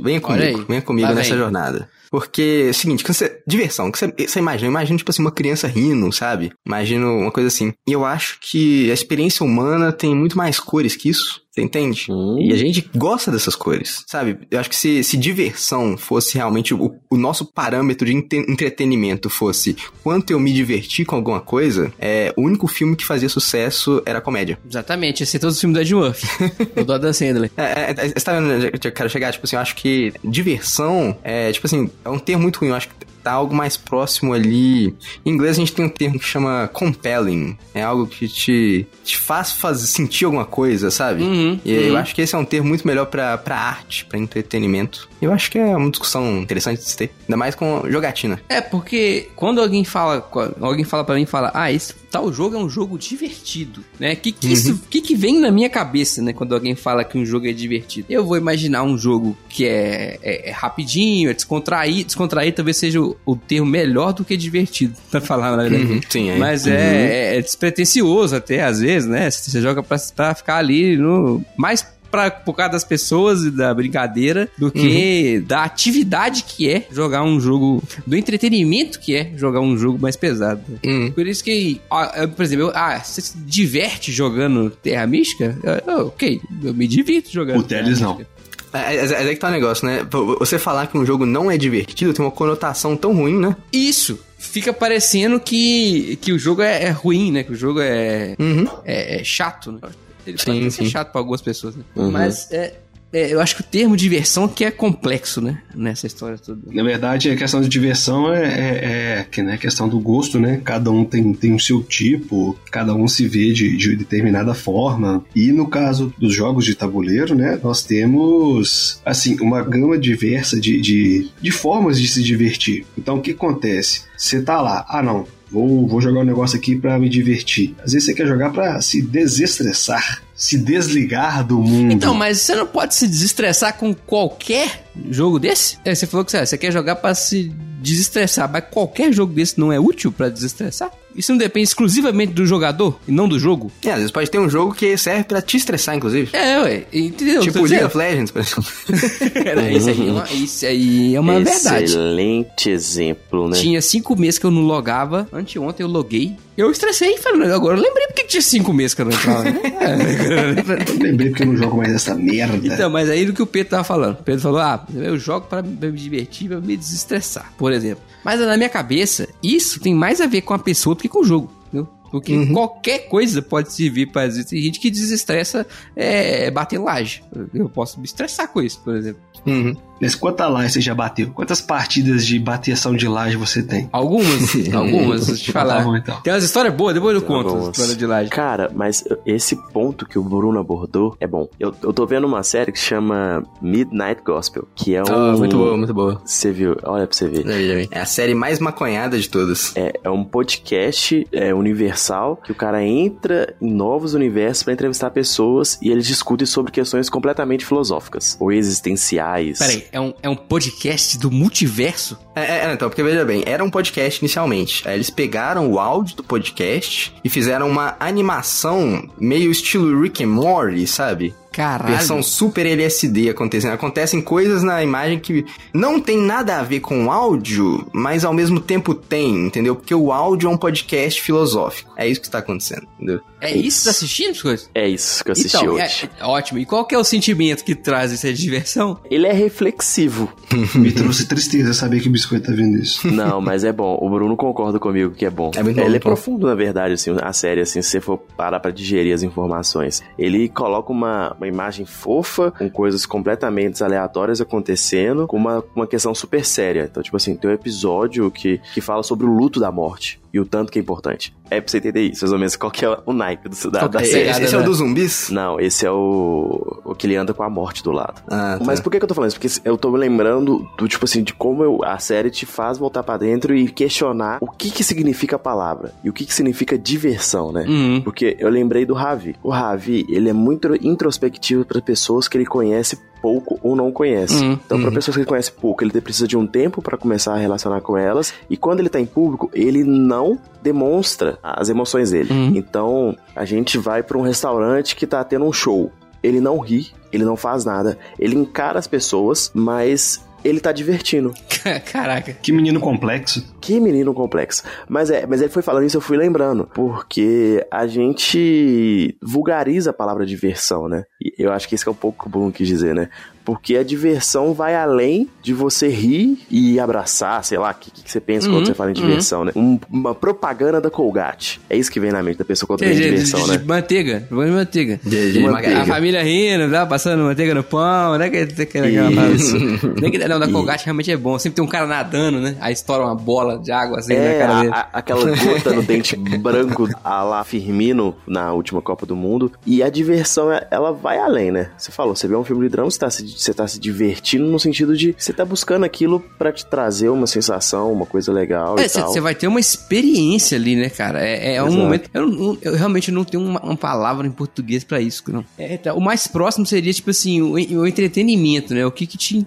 Venha comigo, venha comigo nessa vem. jornada. Porque, é o seguinte, quando você, diversão, que você, você imagina, eu imagino, tipo assim, uma criança rindo, sabe? Imagino uma coisa assim. E eu acho que a experiência humana tem muito mais cores que isso, você entende? Hum. E a gente gosta dessas cores, sabe? Eu acho que se, se diversão fosse realmente o, o nosso parâmetro de entretenimento fosse quanto eu me diverti com alguma coisa, é, o único filme que fazia sucesso era a comédia. Exatamente, esse é todo o filme do Ed Murphy. o do Adam Sandler. É, é, é, você tá vendo onde eu quero chegar? Tipo assim, eu acho que diversão é, tipo assim, é um termo muito ruim. Eu acho que tá algo mais próximo ali. Em inglês a gente tem um termo que chama compelling. É algo que te, te faz fazer, sentir alguma coisa, sabe? Uhum, e eu uhum. acho que esse é um termo muito melhor pra, pra arte, pra entretenimento. Eu acho que é uma discussão interessante de se ter. Ainda mais com jogatina. É, porque quando alguém fala, quando alguém fala para mim e fala, ah, esse tal jogo é um jogo divertido, né? Que que isso, que que vem na minha cabeça, né? Quando alguém fala que um jogo é divertido, eu vou imaginar um jogo que é, é, é rapidinho, é descontraído, descontraído talvez seja o, o termo melhor do que divertido pra falar, na verdade. Uhum, sim, é. Mas é, é despretensioso até às vezes, né? Você joga pra, pra ficar ali no mais pra, por causa das pessoas e da brincadeira do que da atividade que é jogar um jogo, do entretenimento que é jogar um jogo mais pesado. Uhum. Por isso que, ó, eu, por exemplo, eu, ah, você se diverte jogando Terra Mística? Eu- ok, eu me divirto jogando. O Teles não. Mística. É, é, é aí que tá o negócio, né? Você falar que um jogo não é divertido tem uma conotação tão ruim, né? Isso. Fica parecendo que, que o jogo é, é ruim, né? Que o jogo é, Uhum. é, é chato, né? Ele Sim, pode ser sim. chato pra algumas pessoas, né? Uhum. Mas é, é, eu acho que o termo diversão que é complexo, né? Nessa história toda. Na verdade, a questão de diversão é, é, é que, né, questão do gosto, né? Cada um tem, tem o seu tipo, cada um se vê de, de determinada forma. E no caso dos jogos de tabuleiro, né? Nós temos, assim, uma gama diversa de, de, de formas de se divertir. Então, o que acontece? Você tá lá, ah não, vou, vou jogar um negócio aqui pra me divertir. Às vezes você quer jogar pra se desestressar, se desligar do mundo. Então, mas você não pode se desestressar com qualquer jogo desse? É, você falou que você, você quer jogar pra se desestressar, mas qualquer jogo desse não é útil pra desestressar? Isso não depende exclusivamente do jogador e não do jogo? É, às vezes pode ter um jogo que serve pra te estressar, inclusive. É, ué. Entendeu? Tipo League dizendo? of Legends, por exemplo. Isso, aí é uma, isso aí é uma verdade. Excelente exemplo, né? Tinha cinco meses que eu não logava. Anteontem eu loguei. Eu estressei e falei, agora eu lembrei porque que tinha cinco meses que eu não entrava. né? É. Eu lembrei porque eu não jogo mais essa merda. Então, mas aí do que o Pedro tava falando. O Pedro falou: ah, eu jogo pra me pra me divertir, pra me desestressar, por exemplo. Mas na minha cabeça, isso tem mais a ver com a pessoa do que com o jogo. Entendeu? Porque qualquer coisa pode servir pra. Tem gente que desestressa é, bater laje. Eu posso me estressar com isso, por exemplo. Uhum. Mas quanta laje você já bateu? Quantas partidas de bateção de laje você tem? Algumas, algumas, deixa eu te falar. Tá bom, então. Tem umas histórias boas, depois eu conto as Algumas. histórias de laje. Cara, mas esse ponto que o Bruno abordou é bom. Eu, eu tô vendo uma série que chama Midnight Gospel, que é um... Ah, muito boa, muito boa. Você viu? Olha pra você ver. É a série mais maconhada de todas. É, é um podcast é, universal que o cara entra em novos universos pra entrevistar pessoas e eles discutem sobre questões completamente filosóficas ou existenciais. Peraí, é um, é um podcast do multiverso? É, é, é, então, porque veja bem, era um podcast inicialmente. Aí eles pegaram o áudio do podcast e fizeram uma animação meio estilo Rick and Morty, sabe? Caralho. Versão super LSD acontecendo. Acontecem coisas na imagem que não tem nada a ver com o áudio, mas ao mesmo tempo tem, entendeu? Porque o áudio é um podcast filosófico. É isso que está acontecendo, entendeu? É isso que você tá assistindo as coisas? É isso que eu assisti então, hoje. é- ótimo. E qual que é o sentimento que traz isso? De diversão? Ele é reflexivo. Me trouxe tristeza saber que o biscoito tá vendo isso. Não, mas é bom. O Bruno concorda comigo que é bom. É muito bom, Ele é bom. profundo, na verdade, assim, a série, assim, se você for parar pra digerir as informações. Ele coloca uma, uma imagem fofa, com coisas completamente aleatórias acontecendo, com uma, uma questão super séria. Então, tipo assim, tem um episódio que, que fala sobre o luto da morte. E o tanto que é importante. É pra você entender isso, mais ou menos, qual que é o naipe do, da, da Esse, série. esse é o dos zumbis? Não, esse é o, o que ele anda com a morte do lado. Ah, tá. Mas por que, que eu tô falando isso? Porque eu tô me lembrando do tipo assim, de como eu- a série te faz voltar pra dentro e questionar o que que significa a palavra e o que que significa diversão, né? Uhum. Porque eu lembrei do Ravi. O Ravi, ele é muito introspectivo para pessoas que ele conhece pouco ou não conhece. Uhum, Então, para pessoas que ele conhece pouco, ele precisa de um tempo para começar a relacionar com elas. E quando ele tá em público, ele não demonstra as emoções dele. Uhum. Então, a gente vai para um restaurante que tá tendo um show. Ele não ri, ele não faz nada. Ele encara as pessoas, mas ele tá divertindo. Caraca. Que menino complexo. Que menino complexo. Mas é, mas ele foi falando isso, eu fui lembrando. Porque a gente vulgariza a palavra diversão, né? E eu acho que esse que é um pouco que o Bruno quis dizer, né? Porque a diversão vai além de você rir e abraçar, sei lá, o que, que você pensa quando Uhum, você fala em diversão, né? Um- uma propaganda da Colgate. É isso que vem na mente da pessoa quando de, diversão, de- né? de manteiga. De manteiga. De, de margarina. A família rindo, tá? passando manteiga no pão, né? Que, que, que, aquela Isso. Nem que- Não, da E- Colgate realmente é bom. Sempre tem um cara nadando, né? Aí estoura uma bola de água assim É, na cara dele. a- a- aquela gota no dente branco a lá Firmino na última Copa do Mundo. E a diversão, é- ela vai além, né? Você falou, você vê um filme de drama, você tá se, você tá se divertindo no sentido de você tá buscando aquilo pra te trazer uma sensação, uma coisa legal e tal. Você vai ter uma experiência ali, né, cara? É, é um Exato. momento. Eu, não- eu realmente não tenho uma, uma palavra em português pra isso, não. É, tá, o mais próximo seria, tipo assim, o, o entretenimento, né? O que que te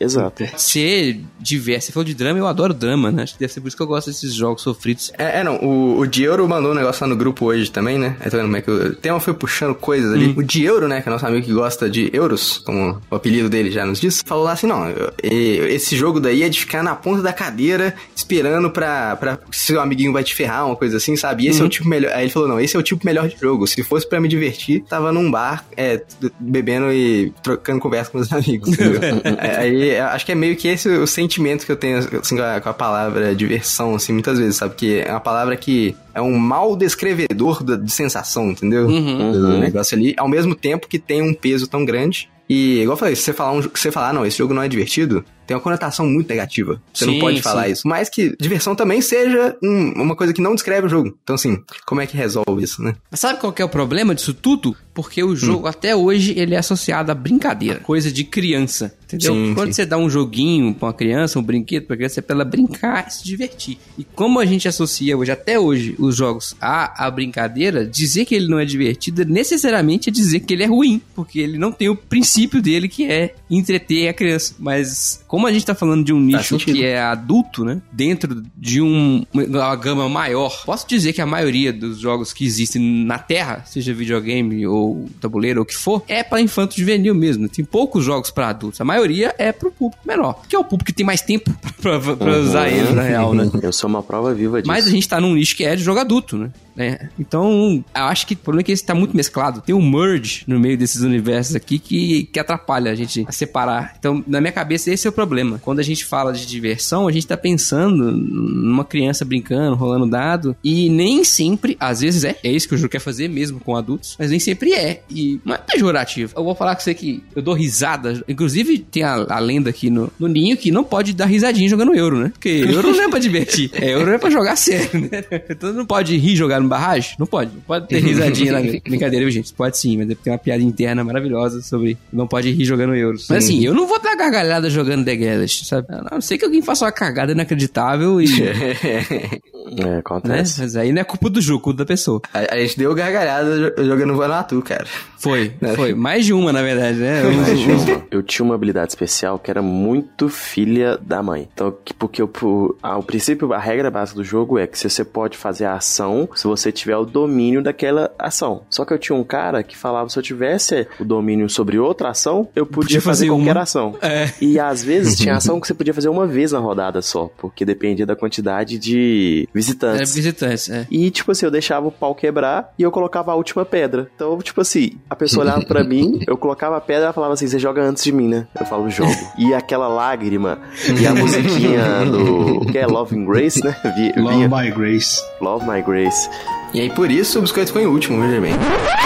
Exato. Ser diverso. Você falou de drama, eu adoro drama, né? Acho que deve ser por isso que eu gosto desses jogos sofridos. É, é, não, o, o Dieuro mandou um negócio lá no grupo hoje também, né? Aí tá vendo como é que o tema foi puxando coisas ali. O Dieuro, né, que é nosso amigo que gosta de euros, como o apelido dele já nos diz, falou lá assim, não, esse jogo daí é de ficar na ponta da cadeira esperando pra, pra se seu amiguinho vai te ferrar, uma coisa assim, sabe? E esse é o tipo melhor. Aí ele falou, não, esse é o tipo melhor de jogo. Se fosse pra me divertir, tava num bar, é, bebendo e trocando conversa com os amigos, entendeu? Aí, eu acho que é meio que esse o sentimento que eu tenho assim, com, a, com a palavra diversão, assim, muitas vezes, sabe? Que é uma palavra que é um mal descrevedor da- de sensação, entendeu? Uhum. Do negócio ali, ao mesmo tempo que tem um peso tão grande. E, igual eu falei, se você falar, um, se você falar, "Ah, não, esse jogo não é divertido, tem uma conotação muito negativa. Você Sim, não pode falar sim. isso. Mas que diversão também seja um- uma coisa que não descreve o jogo. Então, assim, como é que resolve isso, né? Mas sabe qual que é o problema disso tudo? Porque o jogo, Hum. até hoje, ele é associado a brincadeira. Coisa de criança. Entendeu? Sim, Quando sim. você dá um joguinho pra uma criança, um brinquedo pra criança, é pra ela brincar e se divertir. E como a gente associa hoje, até hoje, os jogos à, à brincadeira, dizer que ele não é divertido necessariamente é dizer que ele é ruim. Porque ele não tem o princípio dele, que é entreter a criança. Mas como a gente tá falando de um nicho sentido. que é adulto, né? Dentro de um, uma gama maior, posso dizer que a maioria dos jogos que existem na Terra, seja videogame ou tabuleiro ou o que for, é pra infanto juvenil mesmo. Tem poucos jogos pra adultos. A maioria é pro público menor, que é o público que tem mais tempo pra, pra usar ele, na real, né? Eu sou uma prova viva disso. Mas a gente tá num nicho que é de jogo adulto, né? né? Então, eu acho que o problema é que esse tá muito mesclado. Tem um merge no meio desses universos aqui que, que atrapalha a gente a separar. Então, na minha cabeça, esse é o problema. Quando a gente fala de diversão, a gente tá pensando numa criança brincando, rolando dado. E nem sempre, às vezes é. É isso que o jogo quer fazer mesmo com adultos. Mas nem sempre é. E não é pejorativo. Eu vou falar com você que eu dou risada. Inclusive, tem a, a lenda aqui no, no Ninho que não pode dar risadinha jogando euro, né? Porque euro não é pra divertir. É, euro é pra jogar sério, né? Então não pode rir jogando barragem? Não pode. Não pode ter risadinha na brincadeira, viu, gente? Pode sim, mas tem uma piada interna maravilhosa sobre não pode rir jogando euros. Mas assim, eu não vou dar gargalhada jogando The Galaxy, sabe? A não ser que alguém faça uma cagada inacreditável e. É, né? acontece. Mas aí não é culpa do jogo, culpa da pessoa. A, a gente deu gargalhada jo- jogando Vanuatu, cara. Foi, foi. Mais de uma, na verdade, né? Eu- Mas, João, eu tinha uma habilidade especial que era muito filha da mãe. Então, que- porque eu, por- ah, o princípio, a regra básica do jogo é que você pode fazer a ação se você tiver o domínio daquela ação. Só que eu tinha um cara que falava se eu tivesse o domínio sobre outra ação, eu podia, Podia fazer, fazer qualquer uma. ação. É. E às vezes tinha ação que você podia fazer uma vez na rodada só, porque dependia da quantidade de Era visitantes. visitantes, é. E, tipo assim, eu deixava o pau quebrar e eu colocava a última pedra. Então, tipo assim, a pessoa olhava pra mim, eu colocava a pedra e ela falava assim: você joga antes de mim, né? Eu falo, jogo. E aquela lágrima e a musiquinha do. que é Love and Grace, né? Love vinha- by Grace. Love My Grace. E aí, por isso, o biscoito ficou em último, veja bem.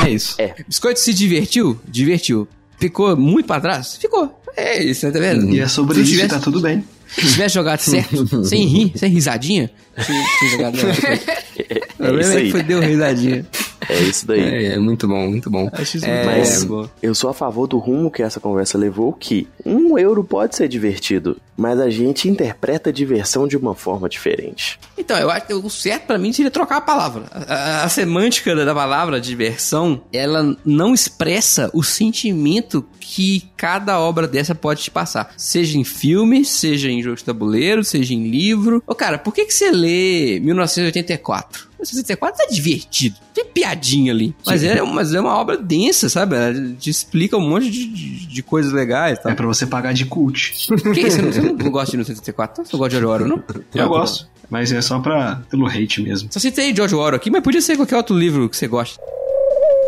É isso. Biscoito se divertiu? Divertiu. Ficou muito pra trás? Ficou. É isso, tá vendo? E é sobre Se isso tivesse- tá tudo bem. Se tivesse jogado certo, sem rir, sem risadinha, tinha, tinha jogado É isso é que aí. foi deu risadinha. É isso daí. É, é muito bom, muito bom. Acho isso É, muito Mas bom. eu sou a favor do rumo que essa conversa levou, que um euro pode ser divertido, mas a gente interpreta a diversão de uma forma diferente. Então, eu acho que o certo pra mim seria trocar a palavra. A, a- a semântica da palavra diversão, ela não expressa o sentimento que cada obra dessa pode te passar. Seja em filme, seja em jogo de tabuleiro, seja em livro. Ô, cara, por que, que você lê 1984? 1984 é divertido. Tem piadinha ali. Mas é, mas é uma obra densa, sabe? Ela te explica um monte de, de, de coisas legais tal. É pra você pagar de cult. Que isso? Você não, não gosta de 1984? Você não gosta de George Orwell, não? Eu gosto. Mas é só pra, pelo hate mesmo. Só citei George Orwell aqui, mas podia ser qualquer outro livro que você goste.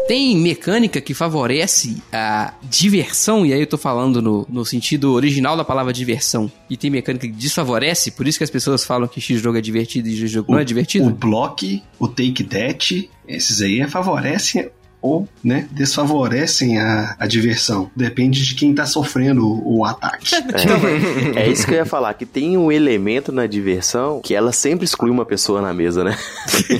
Tem mecânica que favorece a diversão, e aí eu tô falando no, no sentido original da palavra diversão, e tem mecânica que desfavorece, por isso que as pessoas falam que X jogo é divertido e X jogo não é divertido? O Block, o Take That, esses aí favorecem ou né, desfavorecem a, a diversão. Depende de quem tá sofrendo o, o ataque. É isso que eu ia falar, que tem um elemento na diversão que ela sempre exclui uma pessoa na mesa, né?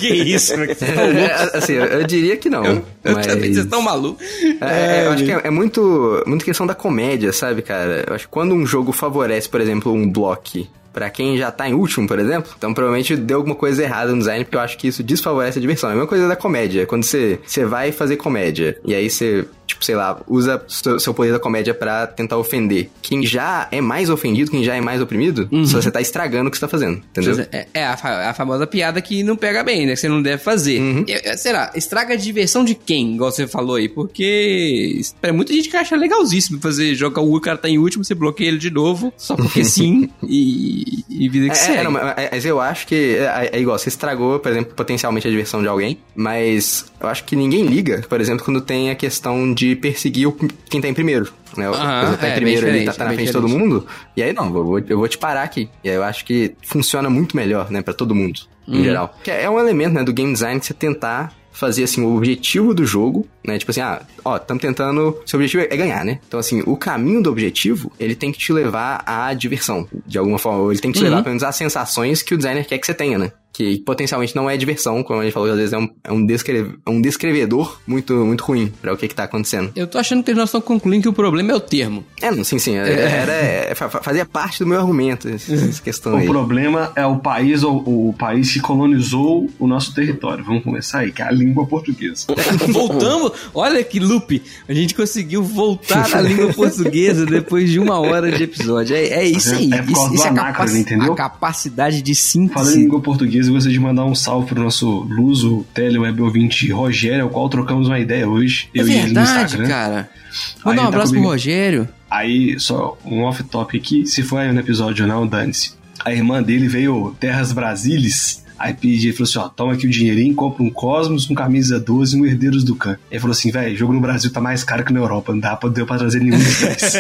que isso, né? É, assim, eu, eu diria que não. Eu mas... também, vocês estão malucos. É, eu acho que é, é muito, muito questão da comédia, sabe, cara? Eu acho que quando um jogo favorece, por exemplo, um bloco Pra quem já tá em último, por exemplo, então provavelmente deu alguma coisa errada no design, porque eu acho que isso desfavorece a diversão. É a mesma coisa da comédia. Quando você, você vai fazer comédia, e aí você, tipo, sei lá, usa seu, poder da comédia pra tentar ofender. Quem já é mais ofendido, quem já é mais oprimido, só você tá estragando o que você tá fazendo, entendeu? É, é a, fa- a famosa piada que não pega bem, né? Que você não deve fazer. Uhum. É, será? Estraga a diversão de quem? Igual você falou aí. Porque pra muita gente que acha legalzíssimo fazer jogar o cara tá em último, você bloqueia ele de novo, só porque sim, e, e vida que É, segue. é, não, mas eu acho que é, é igual, você estragou, por exemplo, potencialmente a diversão de alguém, mas eu acho que ninguém liga, por exemplo, quando tem a questão de perseguir o, quem tá em primeiro. Né? A pessoa tá é, em bem primeiro ali, tá, tá na frente de todo mundo, e aí não, eu vou, eu vou te parar aqui. E aí eu acho que funciona muito melhor, né, pra todo mundo, Uhum. em geral. Que é um elemento, né, do game design que você tentar fazer, assim, o objetivo do jogo, né? Tipo assim, ah, ó, estamos tentando... Seu objetivo é ganhar, né? Então, assim, o caminho do objetivo, ele tem que te levar à diversão, de alguma forma. Ou ele tem que te levar, pelo menos, às sensações que o designer quer que você tenha, né? Que potencialmente não é diversão, como a gente falou, às vezes é um, é um, descreve, é um descrevedor muito, muito ruim para o que, que tá acontecendo. Eu tô achando que nós estamos concluindo que o problema é o termo. É, não, sim, sim. Era, era, fazia parte do meu argumento, essa questão o aí. problema é o país, o, o país que colonizou o nosso território. Vamos começar aí, que é a língua portuguesa. Voltamos? Olha que loop! A gente conseguiu voltar na língua portuguesa depois de uma hora de episódio. É, é isso aí. É por causa isso, do isso é anacrone, entendeu? a capacidade de Falando em síntese. língua portuguesa, eu gostaria de mandar um salve pro nosso luso teleweb ouvinte Rogério, ao qual trocamos uma ideia hoje. É eu e ele no verdade, Instagram. cara. Aí Manda um tá abraço pro comigo. Rogério. Aí, só um off-top aqui, se for aí no episódio ou não, dane-se. A irmã dele veio Terras Brasilis, aí pediu, ele falou assim, ó, toma aqui o dinheirinho, compra um Cosmos, um Camisa 12 e um Herdeiros do Khan. Ele falou assim, velho, jogo no Brasil tá mais caro que na Europa, não dá pra, deu pra trazer nenhum dos dois.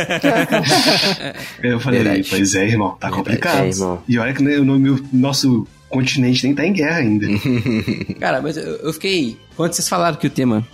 Aí eu falei, Verdade. pois é, irmão, tá complicado. É, irmão. E olha que né, o meu- nosso continente nem tá em guerra ainda. Cara, mas eu, fiquei. Quando vocês falaram que o tema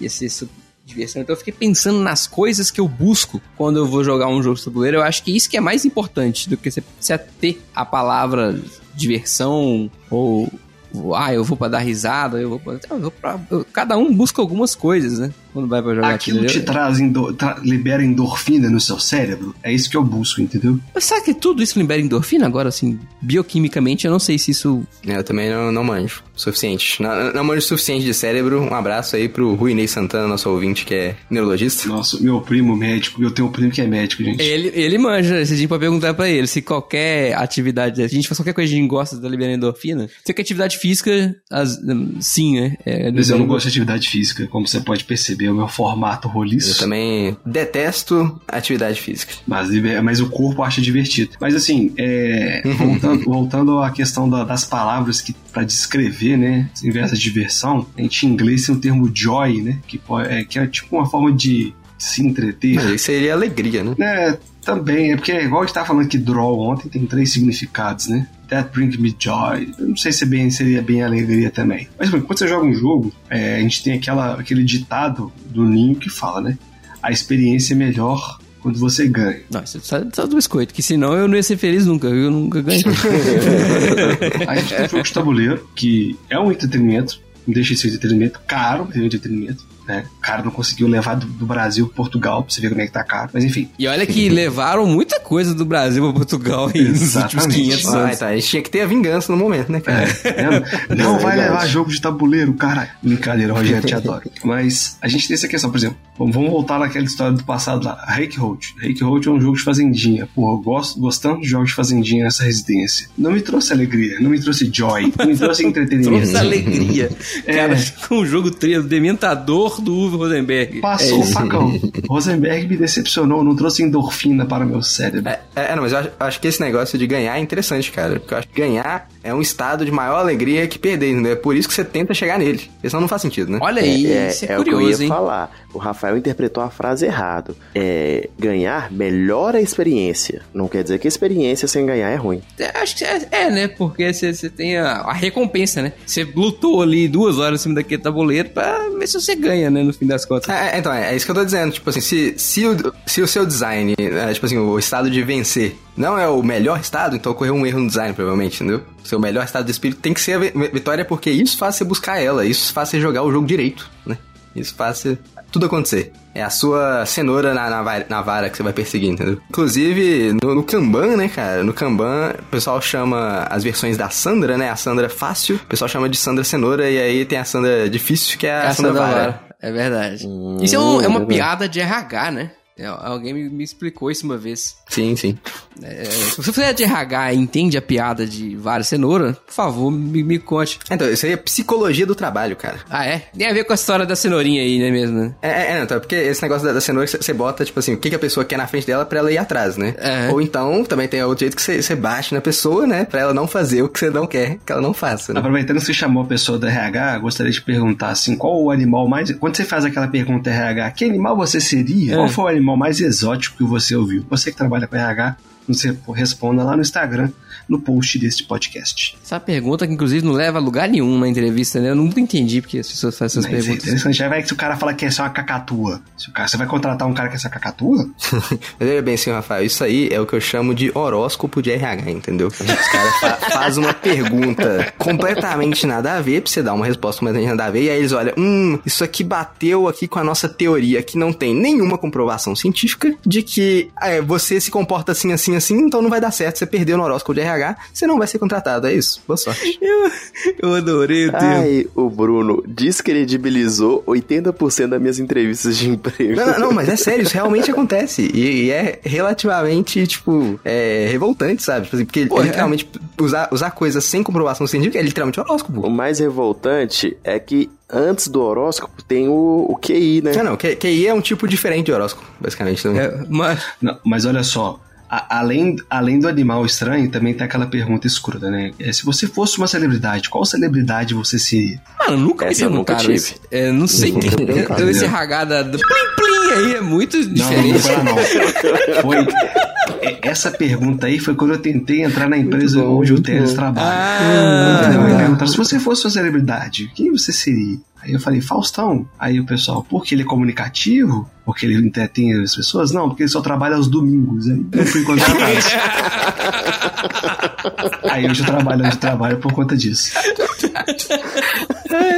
ia ser sobre diversão, então eu fiquei pensando nas coisas que eu busco quando eu vou jogar um jogo de tabuleiro. Eu acho que isso que é mais importante do que você, você ter a palavra diversão ou. ou, Ah, eu vou pra dar risada, eu vou pra. Eu vou pra- eu- cada um busca algumas coisas, né? Quando vai pra jogar Aquilo te traz, endo- tra- libera endorfina no seu cérebro. É isso que eu busco, entendeu? Mas será que tudo isso libera endorfina? Agora, assim, bioquimicamente, eu não sei se isso. É, Eu também não, não manjo o suficiente. Não, não manjo o suficiente de cérebro. Um abraço aí pro Rui Ney Santana, nosso ouvinte, que é neurologista. Nossa, meu primo médico, eu tenho um primo que é médico, gente. Ele, ele manja, se a gente pode perguntar pra ele se qualquer atividade, a gente faz qualquer coisa que a gente gosta da liberando endorfina. Se que atividade física, as- sim, né? É, Mas eu não gosto de atividade física, como você pode perceber, o meu formato Eu roliço. também detesto atividade física. Mas, mas o corpo acha divertido. Mas assim, é, voltando, voltando à questão da- das palavras que para descrever, né, em vez da diversão, a gente em inglês tem o termo joy, né, que, pode- é, que é tipo uma forma de se entreter. Mas isso seria alegria, né? É, também, é porque igual a gente tava falando que draw ontem tem três significados, né? That brings me joy. Eu não sei se é bem, seria bem alegria também. Mas bom, quando você joga um jogo, é, a gente tem aquela, aquele ditado do Ninho que fala, né? A experiência é melhor quando você ganha. Não, isso é só, só do biscoito, que senão eu não ia ser feliz nunca, eu nunca ganhei. A gente tem um jogo de tabuleiro, que é um entretenimento, não deixa de ser entretenimento, caro, mas é um entretenimento. Né? O cara não conseguiu levar do, do Brasil para Portugal, pra você ver como é que tá caro. Mas enfim, e olha que levaram muita coisa do Brasil pra Portugal aí nos últimos Exatamente. 500 Ah, anos. tá. A gente tinha que ter a vingança no momento, né, cara? É, não vai levar jogo de tabuleiro, cara. Brincadeira, Rogério, te adoro. Mas a gente tem essa questão, por exemplo, vamos voltar naquela história do passado lá. Rake Road. Rake Road é um jogo de fazendinha. Porra, eu gosto, gostando de jogos de fazendinha nessa residência. Não me trouxe alegria, não me trouxe joy, não me trouxe entretenimento. Trouxe alegria. É. Cara, com o jogo 3, o Dementador do Uwe Rosenberg. Passou É o facão. Rosenberg me decepcionou, não trouxe endorfina para meu cérebro. É, é, não, mas eu acho, eu acho que esse negócio de ganhar é interessante, cara. Porque eu acho que ganhar é um estado de maior alegria que perder, entendeu? É por isso que você tenta chegar nele. Porque senão não faz sentido, né? Olha aí, é, isso é, é o que eu curioso, ia hein? falar. O Rafael interpretou a frase errado. É, ganhar melhora a experiência. Não quer dizer que a experiência sem ganhar é ruim. É, Acho que é, é, né? Porque você você tem a, a recompensa, né? Você lutou ali duas horas em cima daquele tabuleiro pra ver se você ganha, né? No fim das contas. É, é, então, é, é isso que eu tô dizendo. Tipo assim, se, se, o, se o seu design, é, tipo assim, o estado de vencer não é o melhor estado, então ocorreu um erro no design, provavelmente, entendeu? Seu melhor estado de espírito tem que ser a vi- vitória, porque isso faz você buscar ela, isso faz você jogar o jogo direito, né? Isso faz você- tudo acontecer. É a sua cenoura na, na, na vara que você vai perseguir, entendeu? Inclusive, no, no Kanban, né, cara? No Kanban, o pessoal chama as versões da Sandra, né? A Sandra fácil, o pessoal chama de Sandra cenoura, e aí tem a Sandra difícil, que é a, Essa Sandra da vara. vara. É verdade. Hum, isso é, um- é uma verdade. piada de RH, né? É, alguém me, me explicou isso uma vez. Sim, sim. É, se você for de RH e entende a piada de vara cenoura, por favor, me, me conte. Então, isso aí é psicologia do trabalho, cara. Ah, é? Tem a ver com a história da cenourinha aí, né mesmo? né? É, é, é, não, então, porque esse negócio da, da cenoura, você- você bota, tipo assim, o que, que a pessoa quer na frente dela pra ela ir atrás, né? É. Ou então, também tem outro jeito que você, bate na pessoa, né? Pra ela não fazer o que você não quer que ela não faça, né? Aproveitando que você chamou a pessoa da RH, gostaria de perguntar assim, qual o animal mais... Quando você faz aquela pergunta RH, que animal você seria? É. Qual foi o animal mais exótico que você ouviu? Você que trabalha com RH, nos responda lá no Instagram, no post deste podcast. Essa pergunta que, inclusive, não leva a lugar nenhum na entrevista, né? Eu nunca entendi porque as pessoas fazem essas Mas é perguntas. interessante, já vai que se o cara fala que é só uma cacatua. Se o cara, você vai contratar um cara que é só cacatua? Veja bem, senhor Rafael, isso aí é o que eu chamo de horóscopo de RH, entendeu? Os caras fa fazem uma pergunta completamente nada a ver, pra você dar uma resposta completamente nada a ver, e aí eles olham, hum, isso aqui bateu aqui com a nossa teoria, que não tem nenhuma comprovação científica de que é, você se comporta assim, assim, assim, então não vai dar certo, você perdeu no horóscopo de RH, você não vai ser contratado, é isso. Boa sorte. Eu adorei o. Ai, o Bruno descredibilizou 80% das minhas entrevistas de emprego. Não, não, não, mas é sério, isso realmente acontece. E, e é relativamente, tipo, é, revoltante, sabe? Tipo assim, Porque Pô, é. literalmente usar, usar coisas sem comprovação científica é literalmente horóscopo. O mais revoltante é que antes do horóscopo tem o, o QI, né? Não, não, QI é um tipo diferente de horóscopo, basicamente. Então, É, mas, Não, mas olha só, a- além, além do animal estranho, também tem aquela pergunta escura, né? É, se você fosse uma celebridade, qual celebridade você seria? mano, nunca Essa me perguntaram isso. É, não sei. Perguntaram. Esse RH da- do plim plim aí é muito Não, não diferente. foi não. Foi, essa pergunta aí foi quando eu tentei entrar na empresa onde o Teles trabalha. Ah, perguntaram, se você fosse uma celebridade, quem você seria? Aí eu falei, Faustão. Aí o pessoal, porque ele é comunicativo? Porque ele entretém as pessoas? Não, porque ele só trabalha aos domingos. Aí eu fui contratado. Aí hoje eu trabalho onde eu trabalho por conta disso.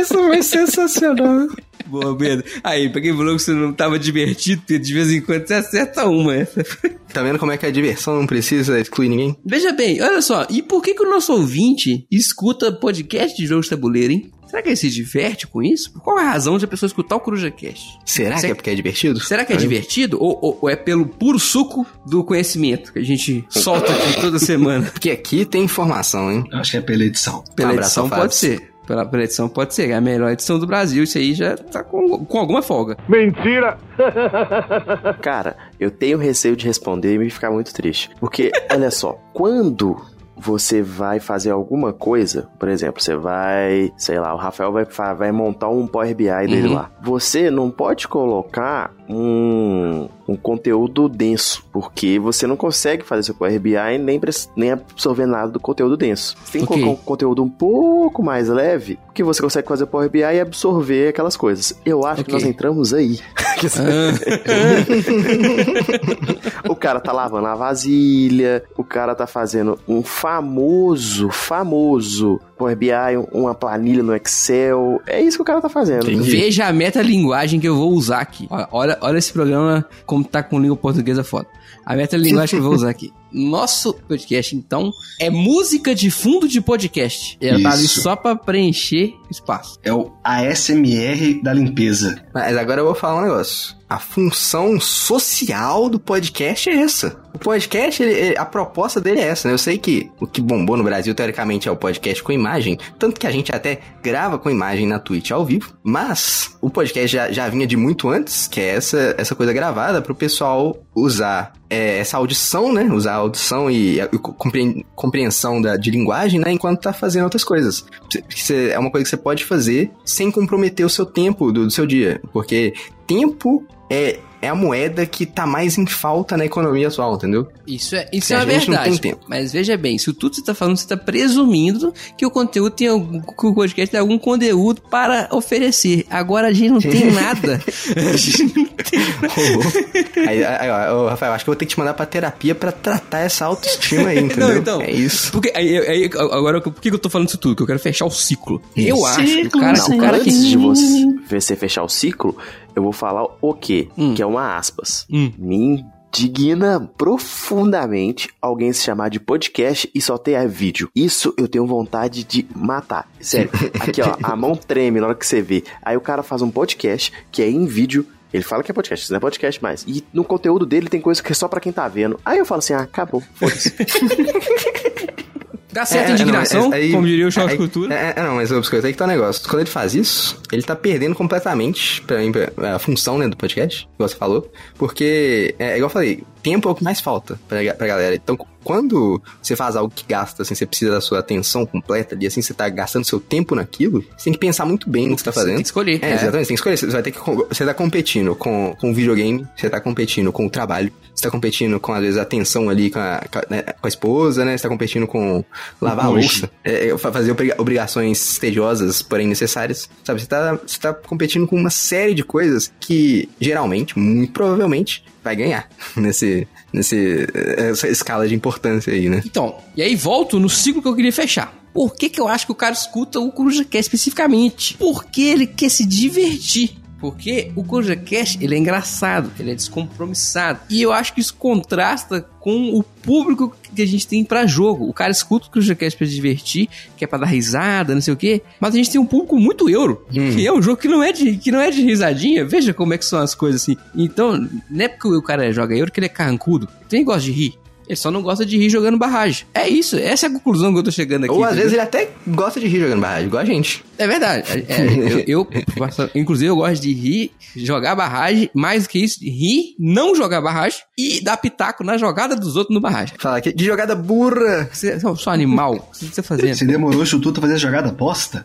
Isso foi sensacional. Boa, Pedro. Aí, pra quem falou que você não tava divertido, Pedro, de vez em quando você acerta uma. Essa foi- Tá vendo como é que a diversão não precisa excluir ninguém? Veja bem, olha só, e por que, que o nosso ouvinte escuta podcast de jogos de tabuleiro, hein? Será que ele se diverte com isso? Qual é a razão de a pessoa escutar o CorujaCast? Será que Será- é porque é divertido? Será que é divertido? Ou, ou- ou é pelo puro suco do conhecimento que a gente solta aqui toda semana? Porque aqui tem informação, hein? Acho que é pela edição. Pela Um abraço, edição pode ser. Pela, pela edição pode ser. É a melhor edição do Brasil. Isso aí já tá com, com alguma folga. Cara, eu tenho receio de responder e me ficar muito triste. Porque, olha só, quando você vai fazer alguma coisa, por exemplo, você vai, sei lá, o Rafael vai, vai montar um Power BI dele Uhum. lá. Você não pode colocar um, um conteúdo denso, porque você não consegue fazer seu Power BI nem, nem absorver nada do conteúdo denso. Você tem que Ok. colocar um conteúdo um pouco mais leve, que você consegue fazer o Power BI e absorver aquelas coisas. Eu acho que Ok. nós entramos aí. Ah, O cara tá lavando a vasilha, o cara tá fazendo um famoso, famoso Power BI, uma planilha no Excel. É isso que o cara tá fazendo. Entendi. Veja a metalinguagem que eu vou usar aqui. Olha, olha, olha esse programa como tá com língua portuguesa foda. A metalinguagem que eu vou usar aqui. Nosso podcast, então, é música de fundo de podcast. Ela tá ali Isso. só pra preencher espaço. É o ASMR da limpeza. Mas agora eu vou falar um negócio. A função social do podcast é essa. O podcast, ele- ele- a proposta dele é essa, né? Eu sei que o que bombou no Brasil, teoricamente, é o podcast com imagem. Tanto que a gente até grava com imagem na Twitch ao vivo. Mas o podcast já, já vinha de muito antes, que é essa, essa coisa gravada pro pessoal usar é, essa audição, né? Usar a audição e a, compre- compreensão da, de linguagem, né? Enquanto tá fazendo outras coisas. Você- é uma coisa que você pode fazer sem comprometer o seu tempo do, do seu dia. Porque tempo é, é a moeda que tá mais em falta na economia atual, entendeu? Isso é, isso é a verdade. tem tempo. Mas veja bem, se tudo que você tá falando, você tá presumindo que o conteúdo tem algum, que o podcast tem algum conteúdo para oferecer. Agora a gente não tem nada. A gente não tem aí, aí, ó, ô, Rafael, acho que eu vou ter que te mandar pra terapia pra tratar essa autoestima aí, entendeu? Não, então. É isso. Porque, aí, aí, agora, por que eu tô falando isso tudo? Que eu quero fechar o ciclo. Eu acho que o Não, cara, o cara antes que... de você, você fechar o ciclo, eu vou falar o quê? Hum. Que é uma aspas. Hum. Me indigna profundamente alguém se chamar de podcast e só ter vídeo. Isso eu tenho vontade de matar. Sério. Aqui, ó, a mão treme na hora que você vê. Aí o cara faz um podcast que é em vídeo. Ele fala que é podcast, isso não é podcast mais. E no conteúdo dele tem coisa que é só pra quem tá vendo. Aí eu falo assim, ah, acabou, foda-se. Dá certa É, indignação, não, é- aí- como diria o Choque Cultura. É, é, não, mas biscoito, aí que tá o negócio. Quando ele faz isso, ele tá perdendo completamente pra mim, a função né, do podcast, que você falou, porque, é, igual eu falei, tempo é o que mais falta pra, pra galera. Então, quando você faz algo que gasta, assim, você precisa da sua atenção completa ali, assim, você tá gastando seu tempo naquilo, você tem que pensar muito bem no que você tá fazendo. Tem que escolher. É, exatamente, você tem que escolher. Você vai ter que. Você tá competindo com, com o videogame, você tá competindo com o trabalho, você tá competindo com, às vezes, a atenção ali com a, com a, né, com a esposa, né? Você tá competindo com lavar a louça, é, é, fazer obrigações tediosas, porém necessárias. Sabe, você tá, você tá competindo com uma série de coisas que, geralmente, muito provavelmente, vai ganhar nesse, nesse, essa escala de importância aí, né? Então, e aí volto no ciclo que eu queria fechar. Por que, que eu acho que o cara escuta o Coruja quer especificamente? Porque ele quer se divertir. Porque o Coruja Cash, ele é engraçado, ele é descompromissado. E eu acho que isso contrasta com o público que a gente tem para jogo. O cara escuta o Coruja Cash pra se divertir, que é pra dar risada, não sei o quê. Mas a gente tem um público muito euro, hum. que é um jogo que não é, de, que não é de risadinha. Veja como é que são as coisas assim. Então, não é porque o cara joga euro que ele é carrancudo. Ele gosta de rir. Ele só não gosta de rir jogando barragem. É isso, essa é a conclusão que eu tô chegando aqui. Ou às vezes ele até gosta de rir jogando barragem, igual a gente. É verdade. É, eu, eu, inclusive, eu gosto de rir, jogar barragem, mais do que isso, rir, não jogar barragem e dar pitaco na jogada dos outros no barragem. Fala aqui, de jogada burra. Você é só animal. O que você tá fazendo? Você demorou o chututo a fazer a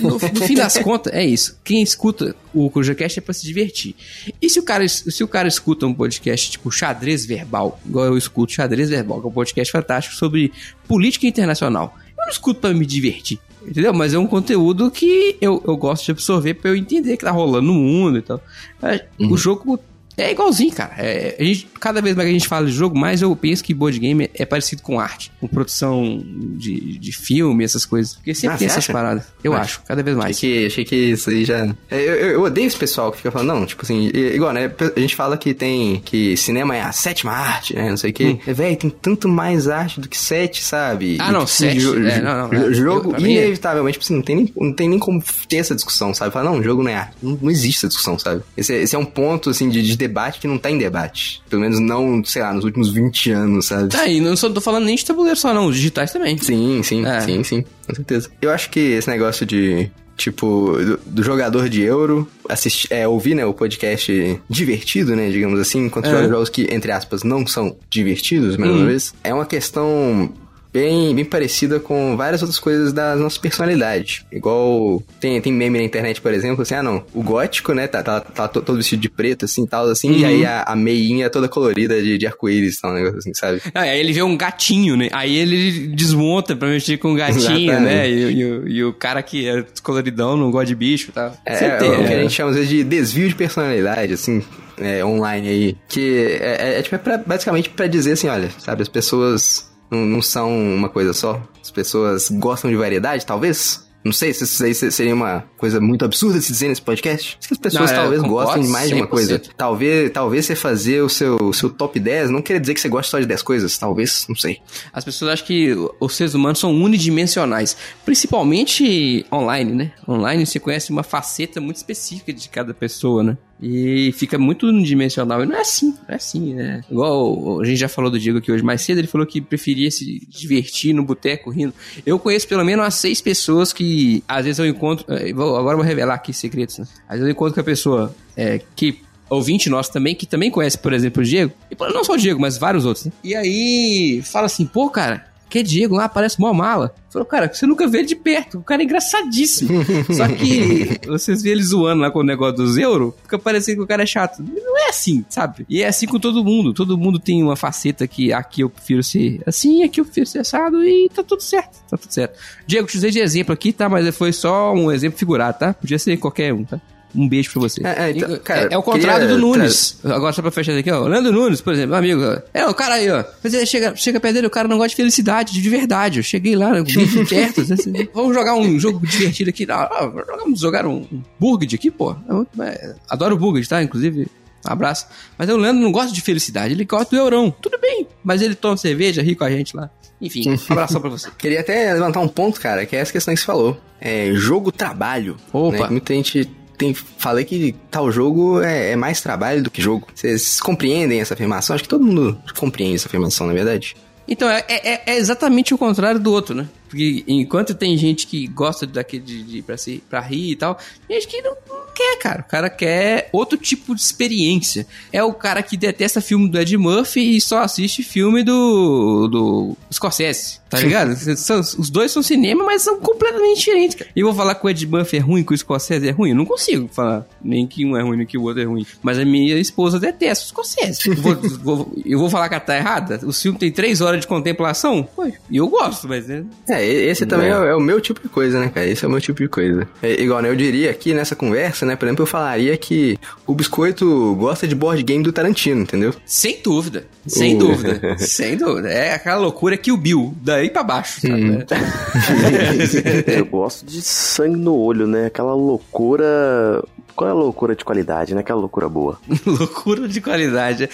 no, no, fim das contas, é isso. Quem escuta o CojaCast é pra se divertir. E se o, cara, se o cara escuta um podcast tipo xadrez verbal, igual eu escuto xadrez verbal, que é um podcast fantástico sobre política internacional, eu não escuto pra me divertir. Entendeu? Mas é um conteúdo que eu, eu gosto de absorver pra eu entender que tá rolando no mundo e tal. É, uhum. O jogo é igualzinho, cara. É, a gente, cada vez mais que a gente fala de jogo, mais eu penso que board game é, é parecido com arte, com produção de, de filme, essas coisas. Porque sempre ah, tem essas acha? paradas. Eu acho, cada vez mais. Achei que, achei que isso aí já. É, eu, eu, eu, odeio esse pessoal que fica falando, não, tipo assim, igual, né? A gente fala que tem. que cinema é a sétima arte, né? Não sei o quê. Hum. É, velho, tem tanto mais arte do que sete, sabe? Ah, e, não, tipo, sete. é, não, não, jogo, eu, inevitavelmente, tipo assim, não tem, nem, não tem nem como ter essa discussão, sabe? Falar, não, jogo não é arte. Não, não existe essa discussão, sabe? Esse, é, esse é um ponto, assim, de, de debate que não tá em debate. Pelo menos não, sei lá, nos últimos 20 anos, sabe? Tá, e não só tô falando nem de tabuleiro só, não, os digitais também. Sim, sim, é. sim, sim, com certeza. Eu acho que esse negócio de tipo, do, do, jogador de euro, assistir, é, ouvir, né, o podcast divertido, né, digamos assim, enquanto é. jogos que, entre aspas, não são divertidos, mais hum. uma vez, é uma questão bem, bem parecida com várias outras coisas da nossa personalidade. Igual tem, tem meme na internet, por exemplo, assim, ah não, o gótico, né, tá, tá, tá todo vestido de preto, assim, tal, assim, uhum. e aí a, a meinha toda colorida de, de arco-íris, tal, um negócio assim, sabe? Ah, aí ele vê um gatinho, né, aí ele desmonta pra mexer com o gatinho, né, e, e, o, e, o cara que é coloridão não gosta de bicho, tá? É, é, é, o que a gente chama às vezes de desvio de personalidade, assim, é, online aí, que é, é, é tipo, é pra, basicamente para dizer assim, olha, sabe, as pessoas não, não são uma coisa só. As pessoas gostam de variedade, talvez. Não sei se isso aí seria uma coisa muito absurda de se dizer nesse podcast. Acho que as pessoas não, é, talvez gostem de mais 100%. de uma coisa. Talvez, talvez você fazer o seu, seu top 10 não quer dizer que você gosta só de 10 coisas. Talvez, não sei. As pessoas acham que os seres humanos são unidimensionais. Principalmente online, né? Online você conhece uma faceta muito específica de cada pessoa, né? E fica muito unidimensional. E não é assim, não é assim, né? Igual a gente já falou do Diego aqui hoje mais cedo, ele falou que preferia se divertir no boteco rindo. Eu conheço pelo menos umas seis pessoas que às vezes eu encontro. Eh, agora eu vou revelar aqui secretos, né? Às vezes eu encontro com a pessoa é, que ouvinte nosso também, que também conhece, por exemplo, o Diego, e não só o Diego, mas vários outros, né? E aí fala assim, pô, cara, que Diego lá, parece mó mala. Falou, cara, você nunca vê ele de perto. O cara é engraçadíssimo. Só que vocês vê ele zoando lá com o negócio dos euros, fica parecendo que o cara é chato. Não é assim, sabe? E é assim com todo mundo. Todo mundo tem uma faceta que aqui eu prefiro ser assim, aqui eu prefiro ser assado e tá tudo certo. Tá tudo certo. Diego, te usei de exemplo aqui, tá? Mas foi só um exemplo figurado, tá? Podia ser qualquer um, tá? Um beijo pra você. É, é, então, cara, é, é o contrário do Nunes. Agora, só pra fechar aqui, ó. Leandro Nunes, por exemplo, amigo. É, o cara aí, ó. Mas chega, chega perto dele, o cara não gosta de felicidade, de verdade. Eu cheguei lá, bife perto. Assim, vamos jogar um jogo divertido aqui. Ah, vamos jogar um, um Burged aqui, pô. É, adoro o Burged, tá? Inclusive, um abraço. Mas o Leandro não gosta de felicidade, ele gosta do Eurão. Tudo bem, mas ele toma cerveja, ri com a gente lá. Enfim, um abração pra você. Queria até levantar um ponto, cara, que é essa questão que você falou. É jogo-trabalho. Opa. Né? Muita gente tem, falei que tal jogo é, é, mais trabalho do que jogo. Vocês compreendem essa afirmação? Acho que todo mundo compreende essa afirmação, na é verdade. Então, é, é, é, exatamente o contrário do outro, né? Porque enquanto tem gente que gosta daquele de, de pra, se, pra rir e tal, tem gente que não, não quer, cara. O cara quer outro tipo de experiência. É o cara que detesta filme do Ed Murphy e só assiste filme do, do Scorsese, tá ligado? São- Os dois são cinema, mas são completamente diferentes, cara. E eu vou falar que o Ed Murphy é ruim, que o Scorsese é ruim? Eu não consigo falar nem que um é ruim, nem que o outro é ruim. Mas a minha esposa detesta o Scorsese. Eu vou, vou- eu vou falar que ela tá errada? O filme tem três horas de contemplação? Pô, e eu gosto, mas... né? É, e- esse também é. é o meu tipo de coisa, né, cara? Esse é o meu tipo de coisa. É, igual, né, eu diria aqui nessa conversa, né, por exemplo, eu falaria que o Biscoito gosta de board game do Tarantino, entendeu? Sem dúvida, sem Uh. dúvida, sem dúvida. É aquela loucura que o Bill, daí pra baixo, sabe? Hum. Eu gosto de sangue no olho, né? Aquela loucura. Qual é a loucura de qualidade, né? Aquela loucura boa. loucura de qualidade.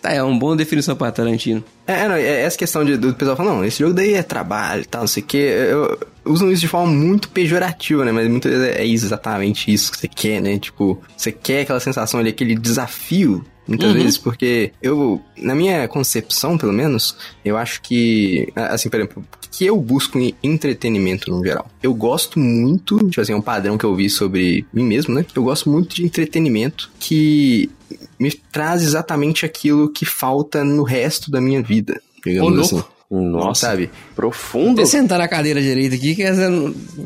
Tá, é uma boa definição pra Tarantino. É, não, é essa questão de, do pessoal falar, não, esse jogo daí é trabalho e tal, não sei o quê. Eu, usam isso de forma muito pejorativa, né? Mas muitas vezes é exatamente isso que você quer, né? Tipo, você quer aquela sensação ali, aquele desafio, muitas Uhum. vezes, porque eu, na minha concepção, pelo menos, eu acho que, assim, por exemplo, o que eu busco em entretenimento no geral? Eu gosto muito, tipo assim, é um padrão que eu vi sobre mim mesmo, né? Eu gosto muito de entretenimento que me traz exatamente aquilo que falta no resto da minha vida, digamos Ô, assim. Nossa, Sabe? profundo. Deixa eu sentar na cadeira direita aqui, que essa.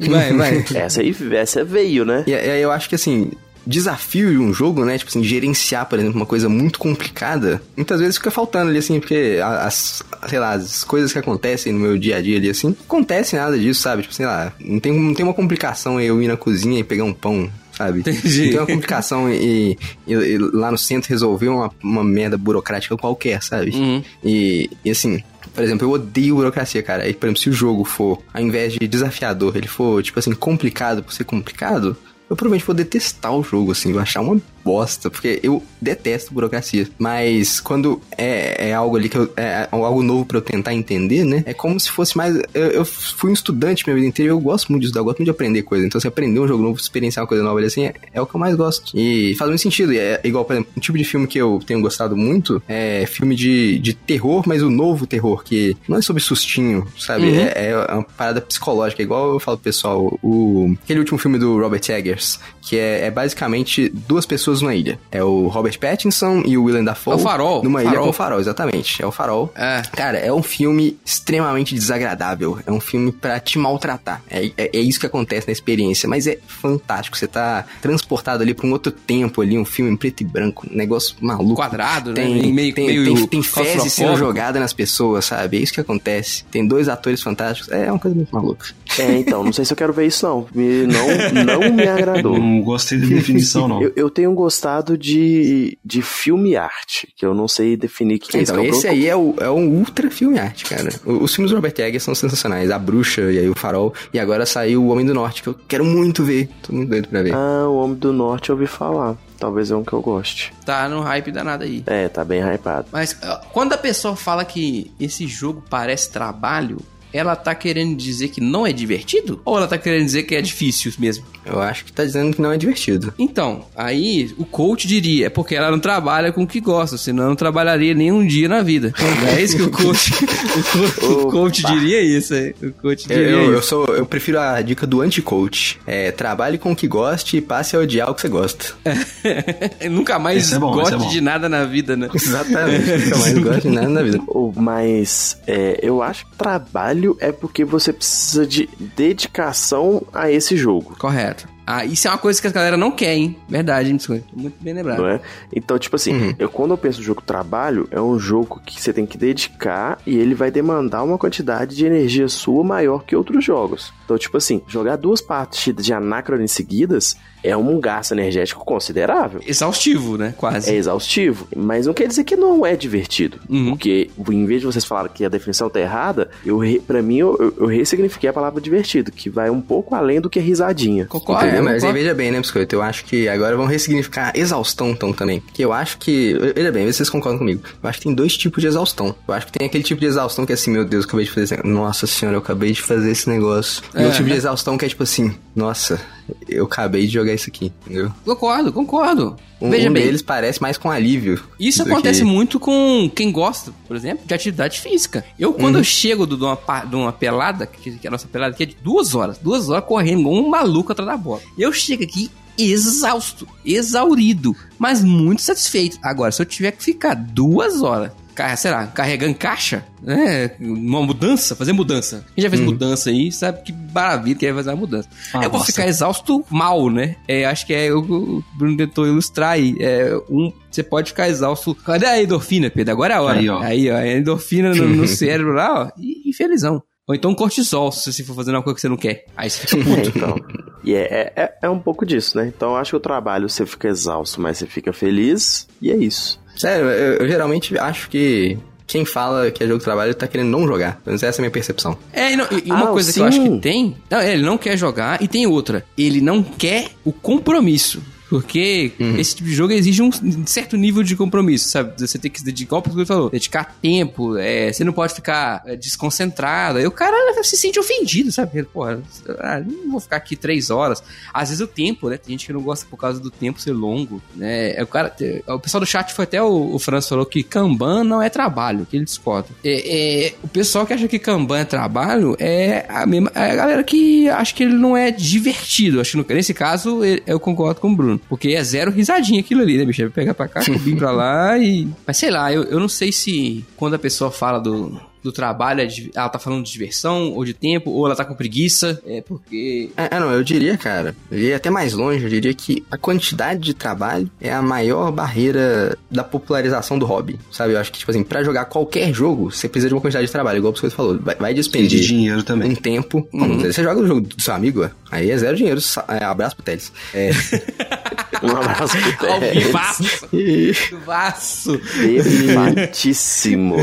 Vai, vai. Essa aí essa veio, né? E aí eu acho que assim, desafio de um jogo, né? Tipo assim, gerenciar, por exemplo, uma coisa muito complicada, muitas vezes fica faltando ali, assim, porque as, sei lá, as coisas que acontecem no meu dia a dia ali, assim, não acontece nada disso, sabe? Tipo, sei lá, não tem, não tem uma complicação eu ir na cozinha e pegar um pão. Sabe? Entendi. Não tem uma complicação e, e- e lá no centro resolver uma, uma merda burocrática qualquer, sabe? Uhum. E, e assim, por exemplo, eu odeio burocracia, cara. E, por exemplo, se o jogo for, ao invés de desafiador, ele for, tipo assim, complicado por ser complicado, eu provavelmente vou detestar o jogo, assim, vou achar uma bosta, porque eu detesto burocracia. Mas quando é, é algo ali que eu. É algo novo pra eu tentar entender, né? É como se fosse mais. Eu, eu fui um estudante minha vida inteira e eu gosto muito disso, daí, eu gosto muito de aprender coisa. Então, se aprender um jogo novo, experienciar uma coisa nova ali, assim, é, é o que eu mais gosto. E faz muito sentido. E É igual, por exemplo, um tipo de filme que eu tenho gostado muito é filme de, de terror, mas o novo terror, que não é sobre sustinho, sabe? Uhum. É, é uma parada psicológica, igual eu falo pro pessoal, o, aquele último filme do Robert Eggers, que é, é basicamente duas pessoas numa ilha. É o Robert Pattinson e o Willem Dafoe. É o Farol, Numa ilha Farol. com o farol, exatamente. É o farol. É. Cara, é um filme extremamente desagradável. É um filme pra te maltratar. É, é, é isso que acontece na experiência. Mas é fantástico. Você tá transportado ali pra um outro tempo ali, um filme em preto e branco. Um negócio maluco. Quadrado, né? tem, Meio- tem, meio tem, tem fezes sendo jogada nas pessoas, sabe? É isso que acontece. Tem dois atores fantásticos. É uma coisa muito maluca. É, então, não sei se eu quero ver isso, não. Me- não, não me agradou. Não gostei da definição, não. Eu, eu tenho gostado de, de filme arte, que eu não sei definir o que, que é isso. Então, eu esse aí é, o, é um ultra filme arte, cara. Os filmes do Robert Eggers são sensacionais. A Bruxa e aí o Farol. E agora saiu O Homem do Norte, que eu quero muito ver. Tô muito doido pra ver. Ah, o Homem do Norte eu ouvi falar. Talvez é um que eu goste. Tá no hype danado aí. É, tá bem hypado. Mas quando a pessoa fala que esse jogo parece trabalho, ela tá querendo dizer que não é divertido? Ou ela tá querendo dizer que é difícil mesmo? Eu acho que tá dizendo que não é divertido. Então, aí o coach diria, é porque ela não trabalha com o que gosta, senão não trabalharia nem um dia na vida. É isso que o coach, o, co- o coach diria isso, aí. O coach Eu, diria eu, eu isso. sou, eu prefiro a dica do anti-coach. É, trabalhe com o que goste e passe a odiar o que você gosta. Nunca mais é bom, esse goste é de nada na vida, né? Exatamente. Nunca mais gosto de nada na vida. Mas é, eu acho que trabalho é porque você precisa de dedicação a esse jogo. Correto. Ah, isso é uma coisa que a galera não quer, hein? Verdade, hein, biscoito? Muito bem lembrado. Não é? Então, tipo assim, Uhum. eu quando eu penso no jogo trabalho, é um jogo que você tem que dedicar e ele vai demandar uma quantidade de energia sua maior que outros jogos. Então, tipo assim, jogar duas partidas de Anacron seguidas é um gasto energético considerável. Exaustivo, né? Quase. É exaustivo, mas não quer dizer que não é divertido. Uhum. Porque, em vez de vocês falarem que a definição tá errada, eu, re- pra mim, eu, eu- eu ressignifiquei a palavra divertido, que vai um pouco além do que risadinha. Concordo. É, mas aí veja bem, né, Biscoito? Eu acho que agora vamos ressignificar exaustão então também. Que eu acho que. Veja bem, vocês concordam comigo. Eu acho que tem dois tipos de exaustão. Eu acho que tem aquele tipo de exaustão que é assim, meu Deus, eu acabei de fazer esse negócio. Nossa senhora, eu acabei de fazer esse negócio. E É. outro tipo de exaustão que é tipo assim, nossa, eu acabei de jogar isso aqui, entendeu? Concordo, concordo. Um, Veja um bem, deles parece mais com alívio. Isso acontece que- muito com quem gosta, por exemplo, de atividade física. Eu, quando Uhum. eu chego do- de uma, de uma pelada, que, que é a nossa pelada aqui é de duas horas, duas horas correndo um maluco atrás da bola. Eu chego aqui exausto, exaurido, mas muito satisfeito. Agora, se eu tiver que ficar duas horas, sei lá, carregando caixa, né? Uma mudança, fazer mudança. Quem já fez mudança aí sabe que maravilha que é fazer uma mudança. Ah, eu vou nossa. ficar exausto mal, né? É, acho que é o que o Bruno tentou ilustrar aí. É, um, você pode ficar exausto. Cadê a endorfina, Pedro? Agora é a hora. Aí, ó. Aí, ó, a endorfina no, no cérebro lá, ó, e, e felizão. Ou então cortisol, se você for fazendo uma coisa que você não quer. Aí você fica puto. Então, e é, é, é um pouco disso, né? Então eu acho que o trabalho você fica exausto, mas você fica feliz, e é isso. Sério, eu, eu geralmente acho que quem fala que é jogo de trabalho tá querendo não jogar. Pelo menos essa é a minha percepção. É, e, não- e- uma Ah, coisa que sim. eu acho que tem. Não, é, ele não quer jogar, e tem outra. Ele não quer o compromisso. Porque esse tipo de jogo exige um certo nível de compromisso, sabe? Você tem que se dedicar, como você falou, dedicar tempo, é, você não pode ficar é, desconcentrado. Aí o cara se sente ofendido, sabe? Porra, ah, não vou ficar aqui três horas. Às vezes o tempo, né? Tem gente que não gosta por causa do tempo ser longo, né? É, O, cara, o pessoal do chat foi até o, o Franz falou que Kanban não é trabalho, que ele discorda. É, é, o pessoal que acha que Kanban é trabalho é a mesma é a galera que acha que ele não é divertido. Acho que nesse caso eu concordo com o Bruno. Porque é zero risadinha aquilo ali, né, bicho? É pegar pra cá, cubinho pra lá e. Mas sei lá, eu, eu não sei se quando a pessoa fala do. Do trabalho, ela tá falando de diversão ou de tempo, ou ela tá com preguiça. É porque. É, é, não, eu diria, cara, eu iria até mais longe, eu diria que a quantidade de trabalho é a maior barreira da popularização do hobby, sabe? Eu acho que, tipo assim, pra jogar qualquer jogo, você precisa de uma quantidade de trabalho, igual você falou, vai, vai E de despender dinheiro também. um tempo. Não, você joga o jogo do seu amigo, ó, aí é zero dinheiro, é, abraço pro Teles. É, Um abraço pro e- Vivaço! Defatíssimo.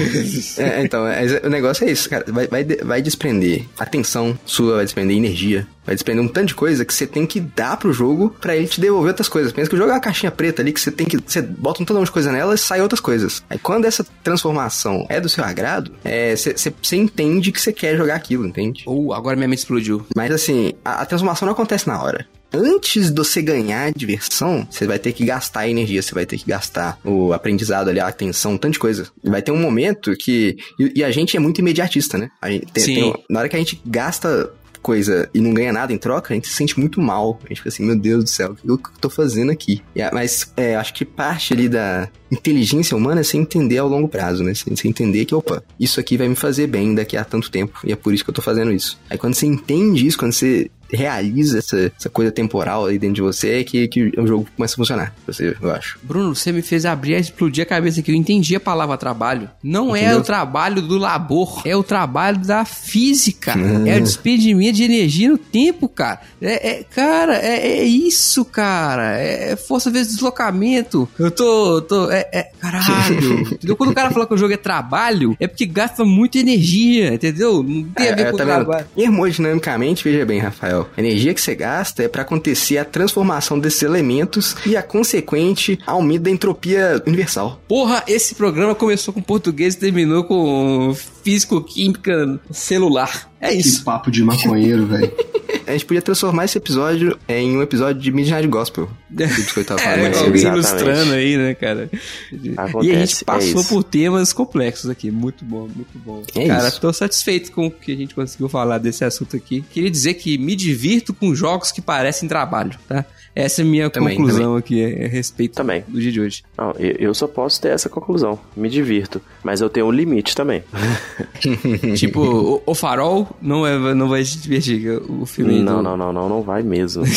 é, então, é, o negócio é isso, cara, vai, vai, vai desprender atenção sua, vai desprender energia, vai desprender um tanto de coisa que você tem que dar pro jogo pra ele te devolver outras coisas. Pensa que o jogo é uma caixinha preta ali que você tem que. Você bota um tanto de coisa nela e sai outras coisas. Aí quando essa transformação é do seu agrado, é, você, você entende que você quer jogar aquilo, entende? Uh, agora minha mente explodiu. Mas assim, a, a transformação não acontece na hora. Antes de você ganhar diversão, você vai ter que gastar energia, você vai ter que gastar o aprendizado ali, a atenção, um tanto de coisa. Vai ter um momento que. E, e a gente é muito imediatista, né? A gente tem- Sim. tem na hora que a gente gasta coisa e não ganha nada em troca, a gente se sente muito mal. A gente fica assim, meu Deus do céu, o que eu tô fazendo aqui? A- mas é, acho que parte ali da inteligência humana é você entender ao longo prazo, né? Você entender que, opa, isso aqui vai me fazer bem daqui a tanto tempo. E é por isso que eu tô fazendo isso. Aí quando você entende isso, quando você realiza essa, essa coisa temporal aí dentro de você, é que, que o jogo começa a funcionar. Você, eu acho. Bruno, você me fez abrir e explodir a cabeça aqui. Eu entendi a palavra trabalho. Não é Entendeu? o trabalho do labor, é o trabalho da física. É o despedimento de energia no tempo, cara. É, é- cara, é, é isso, cara. É, é força vezes deslocamento. Eu tô. tô é, é- caralho. entendeu? Quando o cara fala que o jogo é trabalho, é porque gasta muita energia, entendeu? Não tem a ver É, com tá o vendo? trabalho. Termodinamicamente, veja bem, Rafael. A energia que você gasta é pra acontecer a transformação desses elementos e a consequente aumento da entropia universal. Porra, esse programa começou com português e terminou com físico-química celular. É Que isso. papo de maconheiro, velho. A gente podia transformar esse episódio em um episódio de Midnight Gospel. Que o Biscoito tava falando É, alguém cedo. Exatamente. ilustrando aí, né, cara? Acontece, e a gente é passou isso. por temas complexos aqui. Muito bom, muito bom. É cara, isso. tô satisfeito com o que a gente conseguiu falar desse assunto aqui. Queria dizer que me divirto com jogos que parecem trabalho, tá? Essa é a minha Também, conclusão aqui a respeito Também. do dia de hoje. Não, eu, eu só posso ter essa conclusão. Me divirto. Mas eu tenho um limite também. tipo, o, o Farol não, é, não vai te divertir. O filme Não, do... não, não, não, não vai mesmo.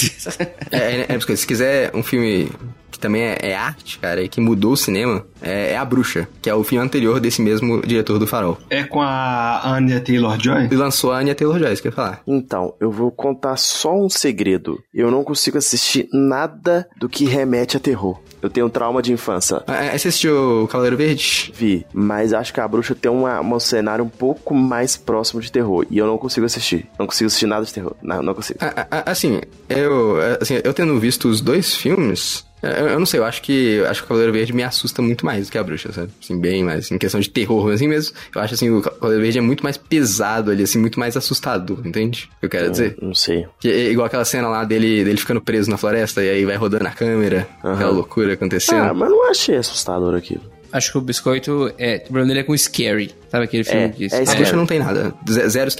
É, é, é, porque se quiser um filme que também é, é arte, cara, e que mudou o cinema, é, é A Bruxa, que é o filme anterior desse mesmo diretor do Farol. É com a Anya Taylor-Joy? E lançou a Anya Taylor-Joy, isso que eu ia falar. Então, eu vou contar só um segredo. Eu não consigo assistir nada do que remete a terror. Eu tenho trauma de infância. Ah, Aí você assistiu o Cavaleiro Verde? Vi, mas acho que a bruxa tem uma, um cenário um pouco mais próximo de terror. E eu não consigo assistir. Não consigo assistir nada de terror. Não, não consigo. Ah, ah, Assim, eu, assim, eu tendo visto os dois filmes, É, Eu, eu não sei, eu acho que acho que o Cavaleiro Verde me assusta muito mais do que a bruxa, sabe? Assim, bem mais. Em questão de terror, assim mesmo. Eu acho assim, o Cavaleiro Verde é muito mais pesado ali, assim, muito mais assustador, entende? O que eu quero dizer? Não sei. Que é igual aquela cena lá dele, dele ficando preso na floresta e aí vai rodando a câmera, aquela loucura acontecendo. Ah, mas não achei assustador aquilo. Acho que o biscoito é. O problema dele é com Scary. Sabe aquele filme É, que é a Scary. bruxa não tem nada. Ze- Zero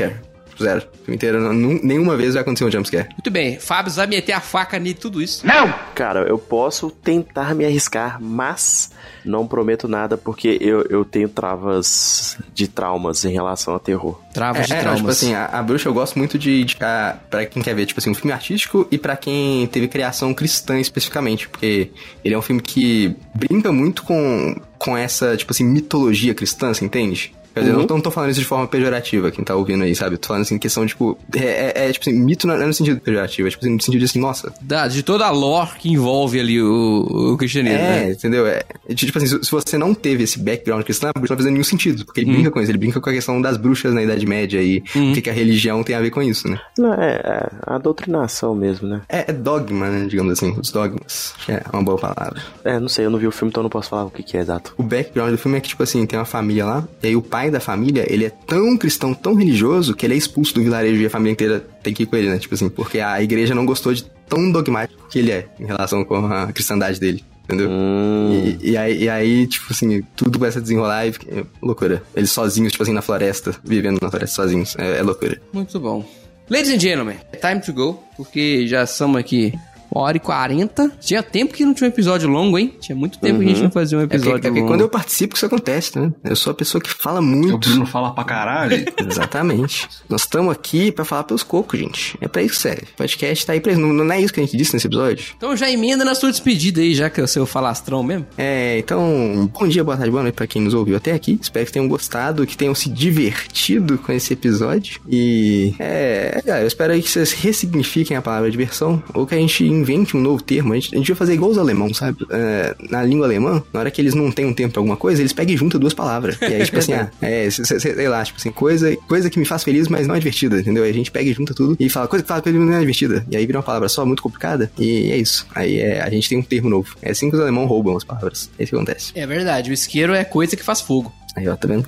Zero. O filme inteiro, não- nenhuma vez vai acontecer um jumpscare. Muito bem, Fábio vai meter a faca em tudo isso. Cara, eu posso tentar me arriscar, mas não prometo nada porque eu, eu tenho travas de traumas em relação ao terror. Travas de É, é, não, traumas. tipo assim, a, a bruxa eu gosto muito de indicar pra quem quer ver, tipo assim, um filme artístico e pra quem teve criação cristã especificamente, porque ele é um filme que brinca muito com, com essa, tipo assim, mitologia cristã, você entende? Quer dizer, eu não, tô- não tô falando isso de forma pejorativa, quem tá ouvindo aí, sabe? Tô falando assim, questão, tipo, é, é- é, tipo assim, mito não é no sentido pejorativo, é tipo assim, no sentido de assim, nossa, Da- de toda a lore que envolve ali o, o cristianismo, É, né? entendeu? É, tipo assim, se se você não teve esse background cristão, bruxa não vai fazer nenhum sentido. Porque ele brinca com isso, ele brinca com a questão das bruxas na Idade Média e o que, que a religião tem a ver com isso, né? Não, é, é a doutrinação mesmo, né? É, é dogma, né? Digamos assim, os dogmas. É uma boa palavra. É, não sei, eu não vi o filme, então não posso falar o que, que é exato. O background do filme é que, tipo assim, tem uma família lá, e aí o pai da família, ele é tão cristão, tão religioso, que ele é expulso do vilarejo e a família inteira tem que ir com ele, né? Tipo assim, porque a igreja não gostou de tão dogmático que ele é em relação com a cristandade dele. Entendeu? Hum. E, e aí, e aí, tipo assim, tudo começa a desenrolar e é loucura. Eles sozinhos, tipo assim, na floresta, vivendo na floresta sozinhos. É, é loucura. Muito bom. Ladies and gentlemen, é time to go, porque já estamos aqui uma hora e quarenta. Tinha tempo que não tinha um episódio longo, hein? Tinha muito tempo que a gente não fazia um É porque, episódio é porque longo. quando eu participo que isso acontece, né? Eu sou a pessoa que fala O muito. Bruno fala pra caralho. Exatamente. Nós estamos aqui pra falar pelos cocos, gente. É pra isso que serve. O podcast tá aí pra isso. Não, não é isso que a gente disse nesse episódio? Então já emenda na sua despedida aí, já que é o seu falastrão mesmo. É, então, bom dia, boa tarde, boa noite pra quem nos ouviu até aqui. Espero que tenham gostado, que tenham se divertido com esse episódio. E, é, é, eu espero aí que vocês ressignifiquem a palavra diversão, ou que a gente invente um novo termo. A gente, a gente vai fazer igual os alemãos, sabe? É, na língua alemã, na hora que eles não têm um termo pra alguma coisa, eles pegam e juntam duas palavras. E aí, tipo assim, ah, é, se- se- sei lá, tipo assim, coisa, coisa que me faz feliz, mas não é divertida, entendeu? Aí a gente pega e junta tudo e fala coisa que fala que não é divertida. E aí vira uma palavra só, muito complicada, e é isso. Aí é, a gente tem um termo novo. É assim que os alemães roubam as palavras. É isso que acontece. É verdade, o isqueiro é coisa que faz fogo. Aí, ó, tá vendo?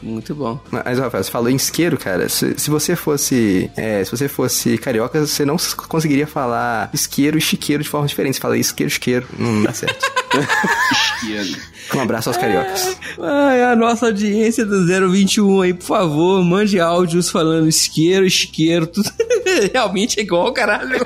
Muito bom. Mas, Rafael, você falou em isqueiro, cara. Se, se você fosse. é, se você fosse carioca, você não conseguiria falar isqueiro e chiqueiro de forma diferente. Você fala isqueiro, chiqueiro. Não dá certo. Um abraço aos cariocas. Ai, a nossa audiência do 021 aí, por favor, mande áudios falando isqueiro e chiqueiro. Tudo. Realmente é igual, caralho.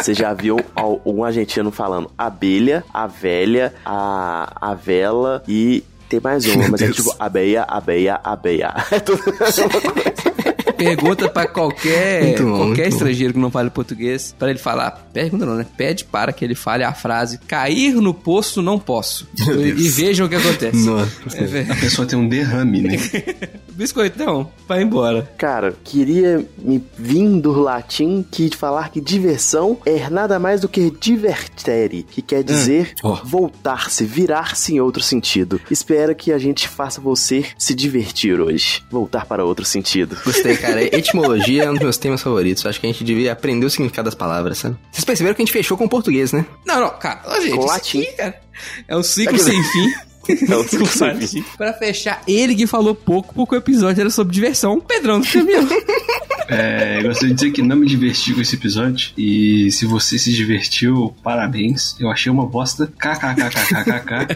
Você já viu um argentino falando abelha, a velha, a, a vela e tem mais uma, mas é tipo abeia, abeia, abeia. É tudo. Pergunta pra qualquer, bom, qualquer muito bom. estrangeiro que não fale português, pra ele falar, pergunta não, né? Pede para que ele fale a frase cair no poço não posso. E, e vejam o que acontece. Nossa. É. A pessoa tem um derrame, né? Biscoitão, vai embora. Cara, queria me vir do latim que falar que diversão é nada mais do que divertere, que quer dizer Ó. voltar-se, virar-se em outro sentido. Espero que a gente faça você se divertir hoje. Voltar para outro sentido. Gostei, cara. Etimologia é um dos meus temas favoritos. Acho que a gente devia aprender o significado das palavras, sabe? Vocês perceberam que a gente fechou com o português, né? Não, não, cara, ó, gente, latim. aqui, cara, é um ciclo sem fim. É um. Pra fechar, ele que falou pouco, porque o episódio era sobre diversão, Pedrão do caminhão. É, eu gostaria de dizer que não me diverti com esse episódio. E se você se divertiu, parabéns. Eu achei uma bosta. KKKKKKK.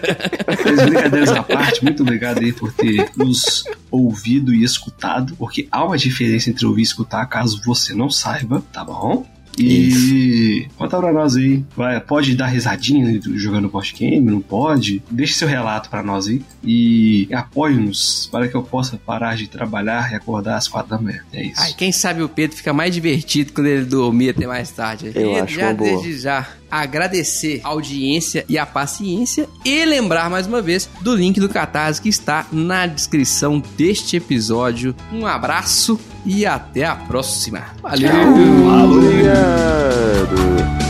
Mas brincadeiras à parte, muito obrigado aí por ter nos ouvido e escutado. Porque há uma diferença entre ouvir e escutar, caso você não saiba, tá bom? E conta pra nós aí. Vai, pode dar risadinha jogando post game? Não pode? Deixe seu relato pra nós aí. E apoie-nos para que eu possa parar de trabalhar e acordar às quatro da manhã. É isso. Ai, quem sabe o Pedro fica mais divertido quando ele dormir até mais tarde. Eu E acho já desde já agradecer a audiência e a paciência e lembrar mais uma vez do link do Catarse que está na descrição deste episódio. Um abraço e até a próxima. Valeu! Obrigado.